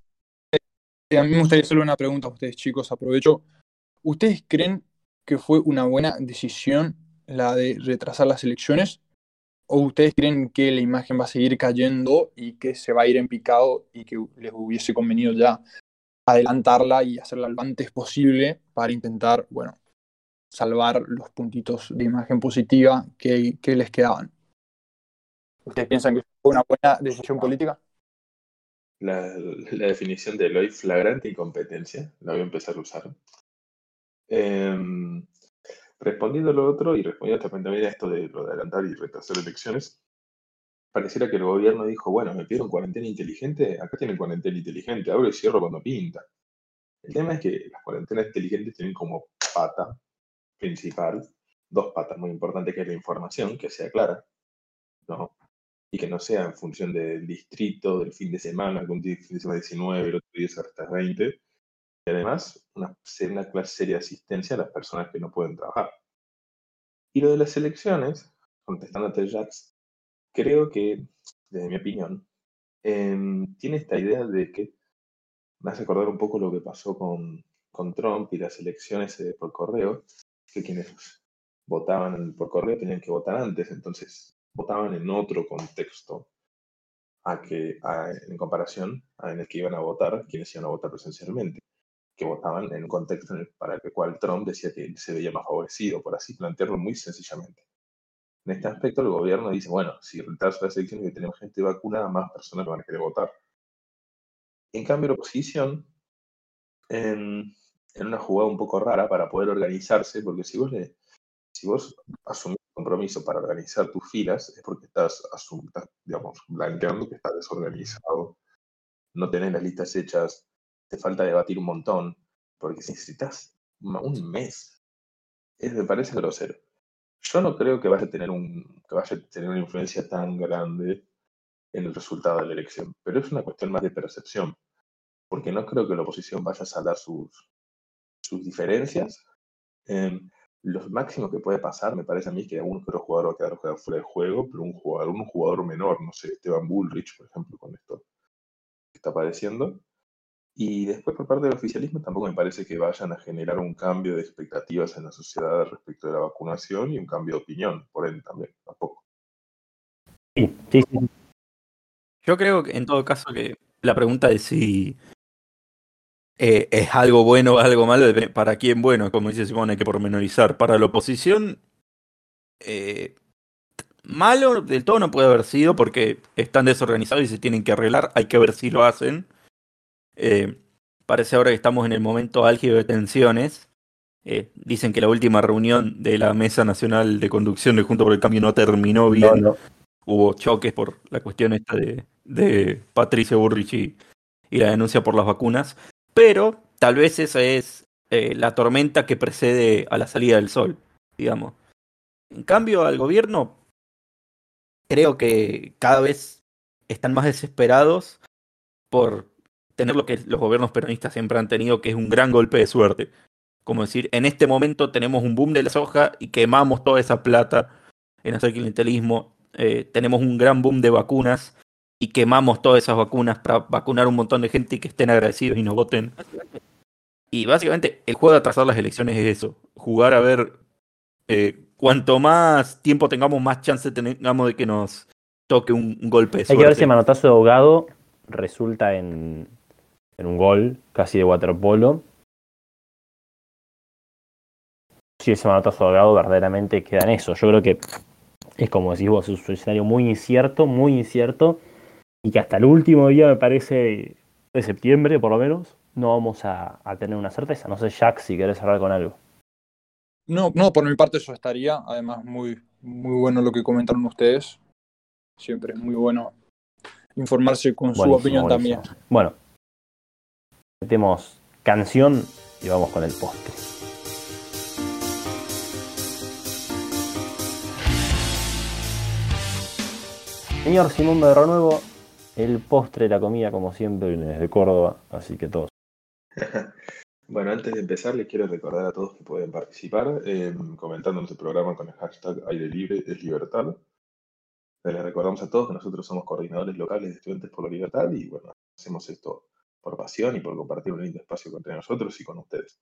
eh, a mí me gustaría hacerle una pregunta a ustedes, chicos, aprovecho. ¿Ustedes creen que fue una buena decisión la de retrasar las elecciones? ¿O ustedes creen que la imagen va a seguir cayendo y que se va a ir en picado y que les hubiese convenido ya adelantarla y hacerla lo antes posible para intentar, bueno, salvar los puntitos de imagen positiva que, que les quedaban? ¿Ustedes piensan que fue una buena decisión política? La, definición de hoy flagrante incompetencia, la voy a empezar a usar. Em, respondiendo a lo otro y respondiendo también a esto de de adelantar y retrasar elecciones, pareciera que el gobierno dijo, bueno, me pidieron cuarentena inteligente, acá tienen cuarentena inteligente, abro y cierro cuando pinta. El tema es que las cuarentenas inteligentes tienen como pata principal dos patas muy importantes, que es la información, que sea clara, ¿no? Y que no sea en función del distrito, del fin de semana, que un fin de semana 19, el otro día hasta 20, y además una, una clase seria de asistencia a las personas que no pueden trabajar. Y lo de las elecciones, contestando a Jax, creo que, desde mi opinión, em, tiene esta idea de que me hace acordar un poco lo que pasó con, con Trump y las elecciones eh, por correo, que quienes votaban por correo tenían que votar antes, entonces votaban en otro contexto a que, en comparación a en el que iban a votar quienes iban a votar presencialmente que votaban en un contexto para el cual Trump decía que se veía más favorecido, por así plantearlo muy sencillamente. En este aspecto, el gobierno dice, bueno, si retraso las elecciones y tenemos gente vacunada, más personas van a querer votar. En cambio, la oposición, en, en, una jugada un poco rara para poder organizarse, porque si vos, le, si vos asumís compromiso para organizar tus filas, es porque estás, estás digamos, blanqueando que estás desorganizado, no tenés las listas hechas, te falta debatir un montón, porque si necesitas un mes, es, me parece grosero. Yo no creo que vaya a tener un que vaya a tener una influencia tan grande en el resultado de la elección, pero es una cuestión más de percepción, porque no creo que la oposición vaya a saldar sus, sus diferencias. Eh, lo máximo que puede pasar, me parece a mí, que algún otro jugador va a quedar fuera de juego, pero un jugador, un jugador menor, no sé, Esteban Bullrich, por ejemplo, con esto que está padeciendo, y después por parte del oficialismo tampoco me parece que vayan a generar un cambio de expectativas en la sociedad respecto de la vacunación y un cambio de opinión, por ende también, tampoco. Sí, sí, sí. Yo creo que en todo caso que la pregunta de si eh, es algo bueno o algo malo, para quién bueno, como dice Simón, hay que pormenorizar. Para la oposición, eh, malo del todo no puede haber sido porque están desorganizados y se tienen que arreglar, hay que ver si lo hacen. Eh, parece ahora que estamos en el momento álgido de tensiones. Eh, dicen que la última reunión de la Mesa Nacional de Conducción de Junto por el Cambio no terminó bien. Hubo choques por la cuestión esta de, de Patricia Burrich y, la denuncia por las vacunas. Pero tal vez esa es eh, la tormenta que precede a la salida del sol, digamos. En cambio, al gobierno creo que cada vez están más desesperados por tener lo que los gobiernos peronistas siempre han tenido, que es un gran golpe de suerte. Como decir, en este momento tenemos un boom de la soja y quemamos toda esa plata en hacer clientelismo. Eh, tenemos un gran boom de vacunas y quemamos todas esas vacunas para vacunar un montón de gente y que estén agradecidos y nos voten. Y básicamente el juego de atrasar las elecciones es eso, jugar a ver eh, cuanto más tiempo tengamos, más chance tengamos de que nos toque un, golpe de. Hay que ver si el manotazo de ahogado resulta en, en un gol casi de waterpolo. si ese manotazo de abogado verdaderamente queda en eso. Yo creo que es como decís vos, es un escenario muy incierto, muy incierto, y que hasta el último día, me parece, de septiembre por lo menos, no vamos a, a tener una certeza. No sé, Jack, si querés hablar con algo. No, no, por mi parte eso estaría. Además, muy, muy bueno lo que comentaron ustedes. Siempre es muy bueno informarse con su opinión buenísimo. también. Bueno, metemos canción y vamos con el postre. Señor Simón de Renuevo, el postre, la comida, como siempre, viene desde Córdoba, así que todos. Bueno, antes de empezar, les quiero recordar a todos que pueden participar eh, comentando nuestro programa con el hashtag Aire Libre es Libertad. Les recordamos a todos que nosotros somos coordinadores locales de Estudiantes por la Libertad y bueno, hacemos esto por pasión y por compartir un lindo espacio entre nosotros y con ustedes.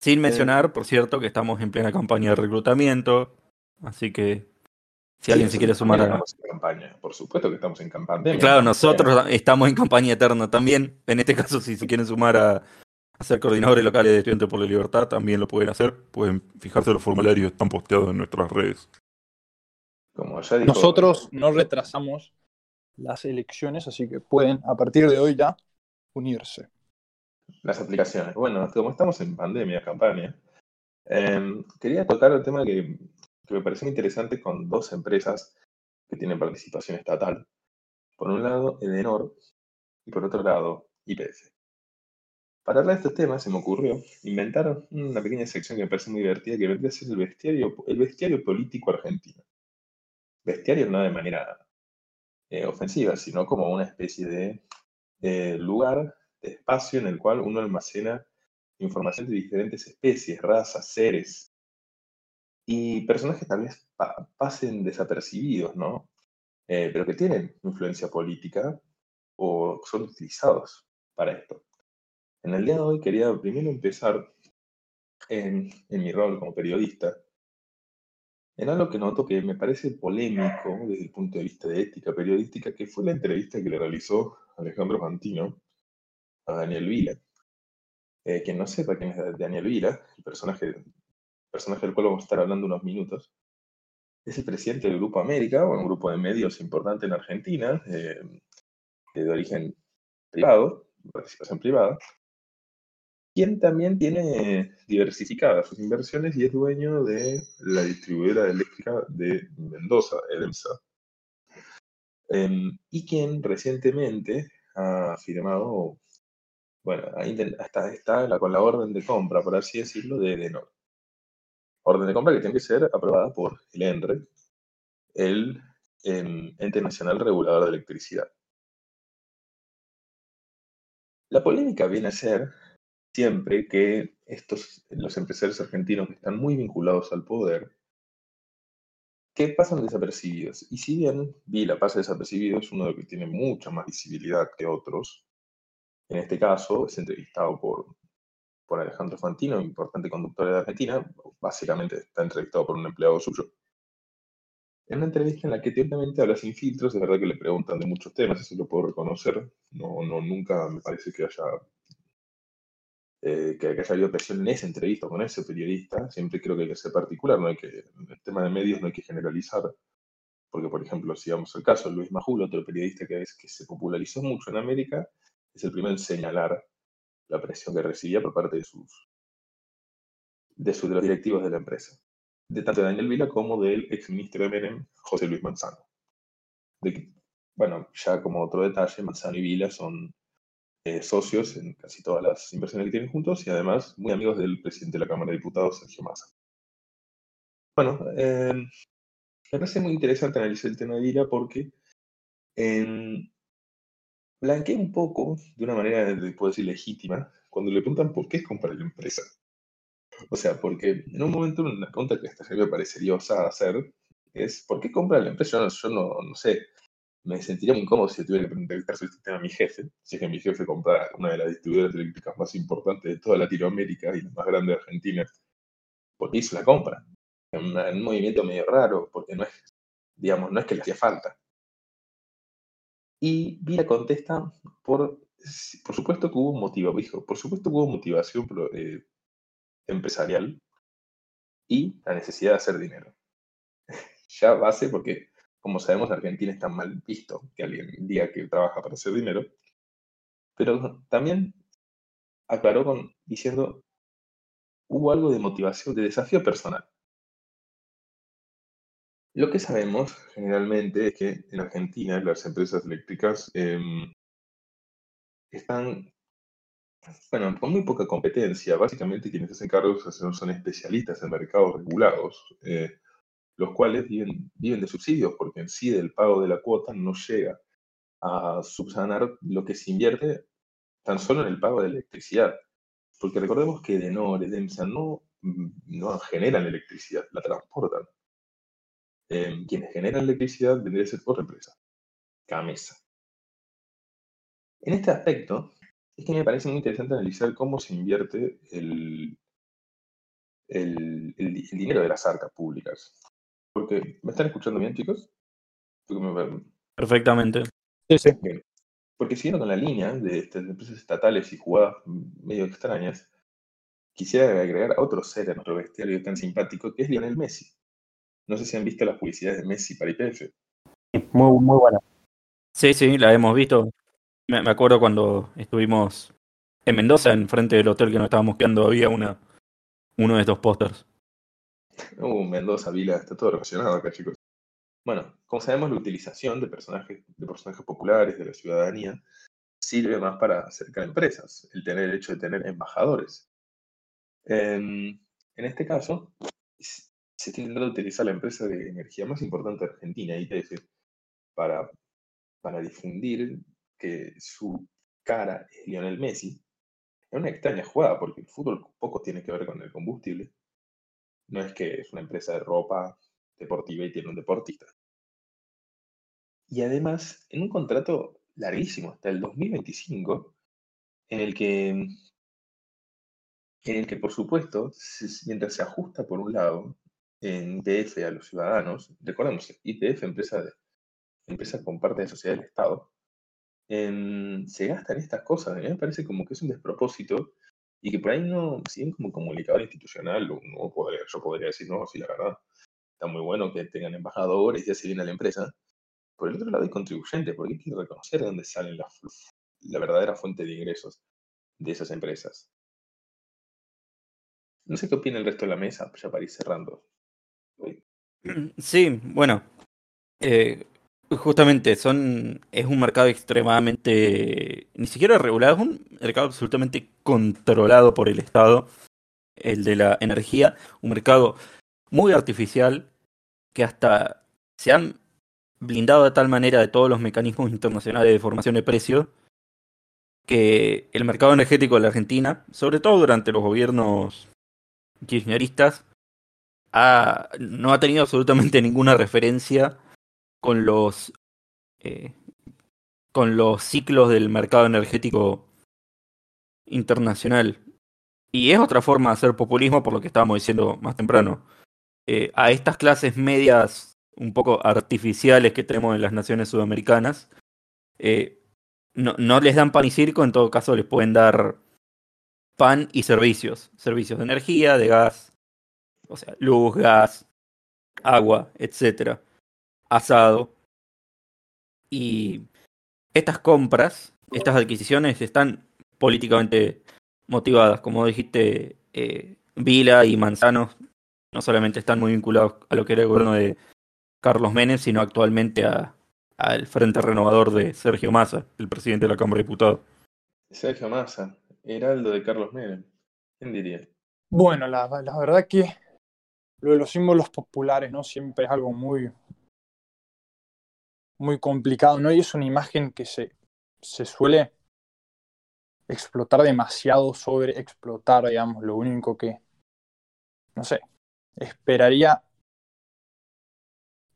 Sin mencionar, por cierto, que estamos en plena campaña de reclutamiento, así que si alguien se quiere sumar a... estamos en campaña. Por supuesto que estamos en campaña. Claro, nosotros estamos en campaña eterna también. En este caso, si se quieren sumar a, a ser coordinadores locales de Estudiantes por la Libertad, también lo pueden hacer. Pueden fijarse los formularios, están posteados en nuestras redes. Como ya dijo, Nosotros no retrasamos las elecciones, así que pueden a partir de hoy ya unirse. Las aplicaciones. Bueno, como estamos en pandemia, campaña, eh, quería tocar el tema que, que me pareció interesante con dos empresas que tienen participación estatal. Por un lado, Edenor y por otro lado, IPF. Para hablar de estos temas se me ocurrió inventar una pequeña sección que me parece muy divertida que vendría a el bestiario, el político argentino. Bestiario no de manera eh, ofensiva, sino como una especie de lugar de espacio en el cual uno almacena información de diferentes especies, razas, seres y personajes tal vez pa- pasen desapercibidos, ¿no? Eh, pero que tienen influencia política o son utilizados para esto. En el día de hoy quería primero empezar en, en mi rol como periodista, en algo que noto que me parece polémico desde el punto de vista de ética periodística, que fue la entrevista que le realizó Alejandro Fantino a Daniel Vila. Eh, quien no sepa quién es Daniel Vila, el personaje, personaje del cual vamos a estar hablando unos minutos, es el presidente del Grupo América, un grupo de medios importante en Argentina, eh, de origen privado, participación privada, quien también tiene diversificadas sus inversiones y es dueño de la distribuidora eléctrica de Mendoza, EDEMSA, Em, y quien recientemente ha firmado, bueno, hasta está con la orden de compra, por así decirlo, de Edenor. Orden de compra que tiene que ser aprobada por el ENRE, el em, Ente Nacional Regulador de Electricidad. La polémica viene a ser siempre que estos, los empresarios argentinos que están muy vinculados al poder, que pasan desapercibidos. Y si bien Vila pasa desapercibido, es uno de los que tiene mucha más visibilidad que otros. En este caso, es entrevistado por, por Alejandro Fantino, importante conductor de Argentina. Básicamente está entrevistado por un empleado suyo. En una entrevista en la que teóricamente habla sin filtros, es verdad que le preguntan de muchos temas, eso lo puedo reconocer. No, no, nunca me parece que haya eh, que, que haya habido presión en esa entrevista con ese periodista, siempre creo que hay que ser particular, no hay que, en el tema de medios no hay que generalizar, porque por ejemplo, si vamos al caso de Luis Majul, otro periodista que, es, que se popularizó mucho en América, es el primero en señalar la presión que recibía por parte de sus de, sus, de los directivos de la empresa, de tanto de Daniel Vila como del exministro de Menem, José Luis Manzano. De bueno, ya como otro detalle, Manzano y Vila son eh, socios en casi todas las inversiones que tienen juntos y además muy amigos del presidente de la Cámara de Diputados, Sergio Massa. Bueno, eh, me parece muy interesante analizar el tema de Vila porque eh, blanquea un poco, de una manera, puedo decir, legítima, cuando le preguntan por qué es comprar la empresa. O sea, porque en un momento una pregunta que hasta a parecería osada hacer es ¿por qué compra la empresa? Yo no, no, sé, me sentiría muy incómodo si tuviera que entrevistar sobre este tema a mi jefe, si es que mi jefe comprara una de las distribuidoras eléctricas más importantes de toda Latinoamérica y la más grande de Argentina, porque hizo la compra. En una- en un movimiento medio raro, porque no es, digamos, no es que le hacía falta. Y Vila contesta por, por supuesto que hubo un motivo, por supuesto hubo motivación eh, empresarial, y la necesidad de hacer dinero. ya base porque, como sabemos, Argentina está mal visto que alguien diga que trabaja para hacer dinero, pero también aclaró con, diciendo, hubo algo de motivación, de desafío personal. Lo que sabemos generalmente es que en Argentina las empresas eléctricas em, están, bueno, con muy poca competencia. Básicamente quienes hacen cargos son especialistas en mercados regulados, eh, los cuales viven, de subsidios, porque en sí del pago de la cuota no llega a subsanar lo que se invierte tan solo en el pago de electricidad. Porque recordemos que Denor, Edemsa no, no generan electricidad, la transportan. Em, quienes generan electricidad vendría a ser otra empresa, Camesa. En este aspecto, es que me parece muy interesante analizar cómo se invierte el, el, dinero de las arcas públicas. Porque, ¿me están escuchando bien, chicos? Perfectamente. Sí, sí. Porque siguiendo con la línea de estas empresas estatales y jugadas medio extrañas, quisiera agregar a otro ser en nuestro bestiario tan simpático, que es Lionel Messi. No sé si han visto las publicidades de Messi para IPF. Muy, muy buena. Sí, sí, la hemos visto. Me, acuerdo cuando estuvimos en Mendoza, en frente del hotel que nos estábamos quedando, había una, uno de estos pósters. Uh, Mendoza, Vila, está todo relacionado acá, chicos. Bueno, como sabemos, la utilización de personajes, de personajes populares de la ciudadanía sirve más para acercar empresas, el tener el hecho de tener embajadores. en este caso, se está intentando utilizar la empresa de energía más importante de Argentina, ITF, para, para difundir que su cara es Lionel Messi. Es una extraña jugada porque el fútbol poco tiene que ver con el combustible. No es que es una empresa de ropa deportiva y tiene un deportista. Y además, en un contrato larguísimo, hasta el 2025, en el que, en el que por supuesto, mientras se ajusta por un lado en IPF a los ciudadanos, recordemos, IPF, empresa, empresa con parte de sociedad del Estado, se gastan estas cosas. A mí me parece como que es un despropósito y que por ahí no, si bien como comunicador institucional, no podría, yo podría decir, no, sí, la verdad, está muy bueno que tengan embajadores y así viene la empresa. Por el otro lado hay contribuyente, porque hay que reconocer de dónde sale la, la verdadera fuente de ingresos de esas empresas. No sé qué opina el resto de la mesa, ya para ir cerrando. Sí, bueno, eh, justamente son es un mercado extremadamente ni siquiera regulado, es un mercado absolutamente controlado por el Estado, el de la energía, un mercado muy artificial que hasta se han blindado de tal manera de todos los mecanismos internacionales de formación de precios que el mercado energético de la Argentina, sobre todo durante los gobiernos kirchneristas, no ha tenido absolutamente ninguna referencia con los eh, con los ciclos del mercado energético internacional. Y es otra forma de hacer populismo, por lo que estábamos diciendo más temprano. Eh, a estas clases medias un poco artificiales que tenemos en las naciones sudamericanas, eh, no, no les dan pan y circo, en todo caso les pueden dar pan y servicios. Servicios de energía, de gas, o sea, luz, gas, agua, etcétera, asado. Y estas compras, estas adquisiciones están políticamente motivadas. Como dijiste, eh, Vila y Manzano no solamente están muy vinculados a lo que era el gobierno de Carlos Menem, sino actualmente al Frente Renovador de Sergio Massa, el presidente de la Cámara de Diputados. Sergio Massa, heraldo de Carlos Menem. ¿Quién diría? Bueno, la, la verdad que lo de los símbolos populares, ¿no? Siempre es algo muy, muy complicado, ¿no? Y es una imagen que se, se suele explotar demasiado sobre explotar, digamos, lo único que, no sé, esperaría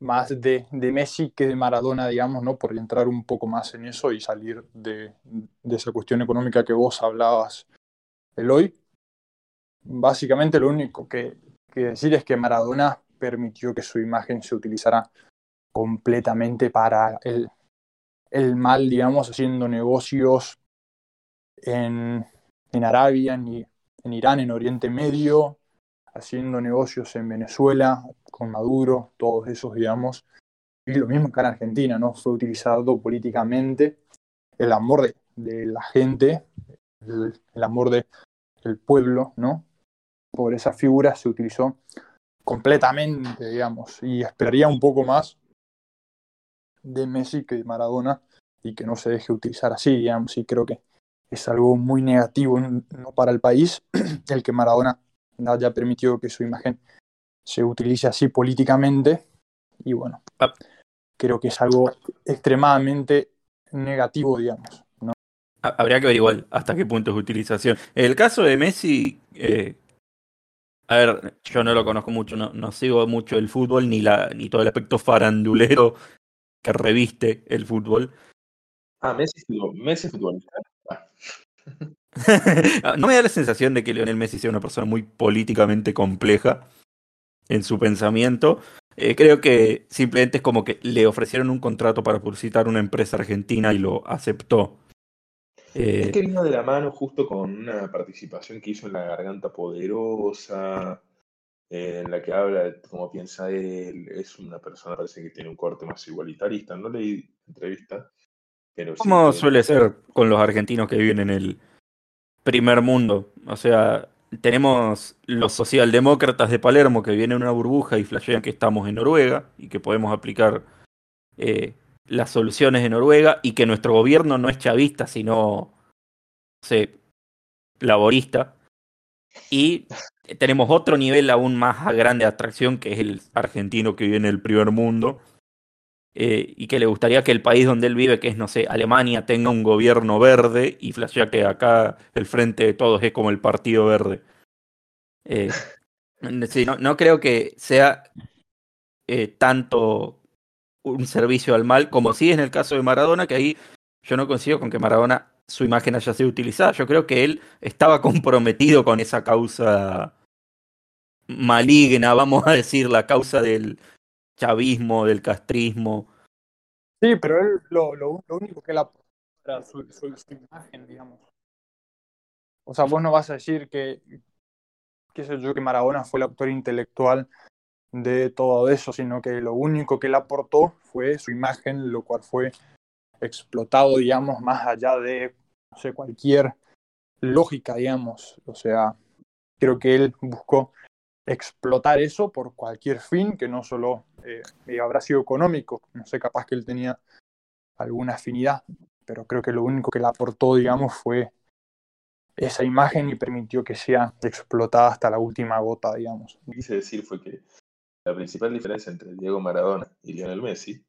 más de, Messi que de Maradona, digamos, ¿no? Por entrar un poco más en eso y salir de, de esa cuestión económica que vos hablabas, Eloy. Básicamente lo único que, que decir es que Maradona permitió que su imagen se utilizara completamente para el, el mal, digamos, haciendo negocios en, en Arabia, en, en Irán, en Oriente Medio, haciendo negocios en Venezuela, con Maduro, todos esos, digamos. Y lo mismo acá en Argentina, ¿no? Fue utilizado políticamente el amor de, de la gente, el, amor de, del pueblo, ¿no? Por esa figura se utilizó completamente, digamos, y esperaría un poco más de Messi que de Maradona y que no se deje utilizar así, digamos, y creo que es algo muy negativo no para el país el que Maradona haya permitido que su imagen se utilice así políticamente y bueno, Ah. creo que es algo extremadamente negativo, digamos. ¿no? Ha- Habría que ver igual hasta qué punto es utilización. El caso de Messi, eh, a ver, yo no lo conozco mucho, no, no sigo mucho el fútbol ni la ni todo el aspecto farandulero que reviste el fútbol. Ah, Messi, futbol- Messi futbolista. Ah, no me da la sensación de que Lionel Messi sea una persona muy políticamente compleja en su pensamiento. Eh, creo que simplemente es como que le ofrecieron un contrato para publicitar una empresa argentina y lo aceptó. Eh, Es que vino de la mano justo con una participación que hizo en La Garganta Poderosa, eh, en la que habla de cómo piensa él. Es una persona, parece que tiene un corte más igualitarista. No leí entrevista, pero Como suele ser con los argentinos que viven en el primer mundo. O sea, tenemos los socialdemócratas de Palermo que vienen en una burbuja y flashean que estamos en Noruega y que podemos aplicar eh, las soluciones de Noruega y que nuestro gobierno no es chavista, sino, laborista. Y tenemos otro nivel aún más grande de atracción que es el argentino que vive en el primer mundo eh, y que le gustaría que el país donde él vive, que es, no sé, Alemania, tenga un gobierno verde y flashea que acá el frente de todos es como el Partido Verde. Eh, sí, no, no creo que sea eh, tanto un servicio al mal como sí en el caso de Maradona, que ahí yo no coincido con que Maradona su imagen haya sido utilizada. Yo creo que él estaba comprometido con esa causa maligna, vamos a decir, la causa del chavismo, del castrismo. Sí, pero él lo, lo, lo único que aportó era su, su, su imagen, digamos. O sea, vos no vas a decir que, qué sé yo, que Maradona fue el autor intelectual de todo eso, sino que lo único que él aportó fue su imagen, lo cual fue explotado, digamos, más allá de, no sé, cualquier lógica, digamos. O sea, creo que él buscó explotar eso por cualquier fin, que no solo eh, habrá sido económico, no sé, capaz que él tenía alguna afinidad, pero creo que lo único que le aportó, digamos, fue esa imagen y permitió que sea explotada hasta la última gota, digamos. Quise decir fue que la principal diferencia entre Diego Maradona y Lionel Messi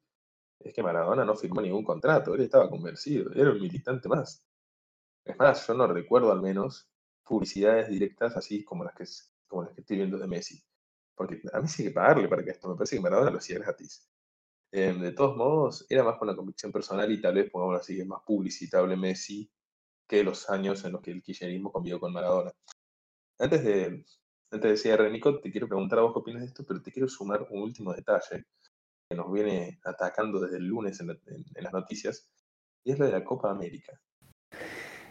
es que Maradona no firmó ningún contrato, él estaba convencido, era un militante más. Es más, yo no recuerdo al menos publicidades directas así como las que, como las que estoy viendo de Messi. Porque a mí sí que pagarle para que esto, me parece que Maradona lo hacía gratis. Eh, de todos modos, era más con la convicción personal y tal vez, pongámoslo así, es más publicitable Messi que los años en los que el kirchnerismo convivió con Maradona. Antes de, antes de cierre, Nico, te quiero preguntar a vos qué opinas de esto, pero te quiero sumar un último detalle que nos viene atacando desde el lunes en, la, las noticias, y es lo de la Copa América.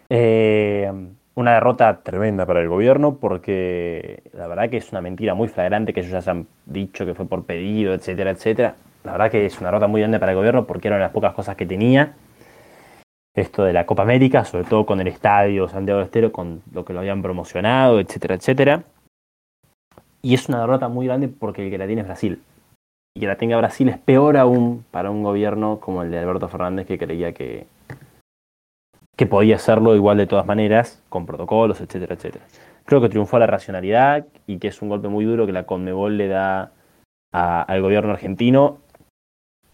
Eh, una derrota tremenda para el gobierno porque la verdad que es una mentira muy flagrante que ellos ya se han dicho que fue por pedido, etcétera, etcétera. La verdad que es una derrota muy grande para el gobierno porque eran las pocas cosas que tenía. Esto de la Copa América, sobre todo con el estadio Santiago del Estero, con lo que lo habían promocionado, etcétera, etcétera. Y es una derrota muy grande porque el que la tiene es Brasil. Y que la tenga Brasil es peor aún para un gobierno como el de Alberto Fernández que creía que, que podía hacerlo igual de todas maneras, con protocolos, etcétera, etcétera. Creo que triunfó la racionalidad y que es un golpe muy duro que la Conmebol le da a, al gobierno argentino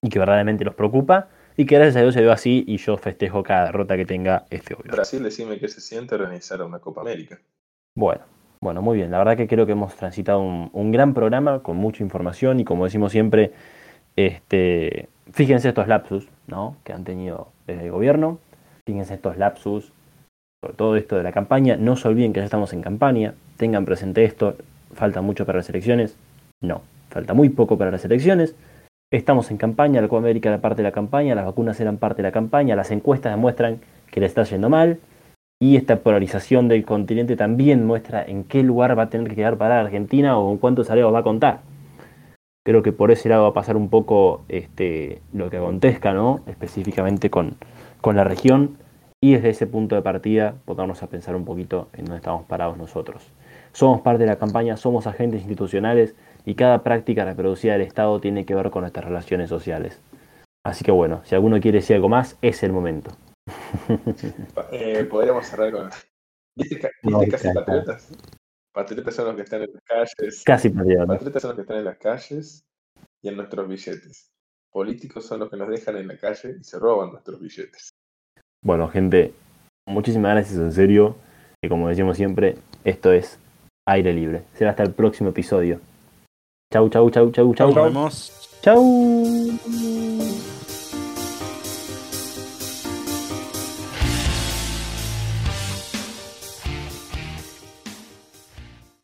y que verdaderamente los preocupa y que gracias a Dios se dio así y yo festejo cada derrota que tenga este gobierno. Brasil, decime qué se siente organizar una Copa América. Bueno, bueno, muy bien. La verdad que creo que hemos transitado un, gran programa con mucha información y como decimos siempre, este, fíjense estos lapsus ¿no? que han tenido desde el gobierno, fíjense estos lapsus, sobre todo esto de la campaña, no se olviden que ya estamos en campaña, tengan presente esto, falta mucho para las elecciones, no, falta muy poco para las elecciones, estamos en campaña, la Copa América era parte de la campaña, las vacunas eran parte de la campaña, las encuestas demuestran que le está yendo mal, Y esta polarización del continente también muestra en qué lugar va a tener que quedar para Argentina o en cuántos salarios va a contar. Creo que por ese lado va a pasar un poco este, lo que acontezca, ¿no? Específicamente con, con la región y desde ese punto de partida ponernos a pensar un poquito en dónde estamos parados nosotros. Somos parte de la campaña, somos agentes institucionales y cada práctica reproducida del Estado tiene que ver con nuestras relaciones sociales. Así que bueno, si alguno quiere decir algo más, es el momento. Eh, podríamos cerrar con. ¿Viste, ca- No, casi claro. patriotas? Patriotas son los que están en las calles. Casi. ¿no? Patriotas son los que están en las calles y en nuestros billetes. Políticos son los que nos dejan en la calle y se roban nuestros billetes. Bueno, gente, muchísimas gracias en serio. Y como decimos siempre, esto es aire libre. Será hasta el próximo episodio. Chau, chau, chau, chau, chau. Nos vemos. Chau.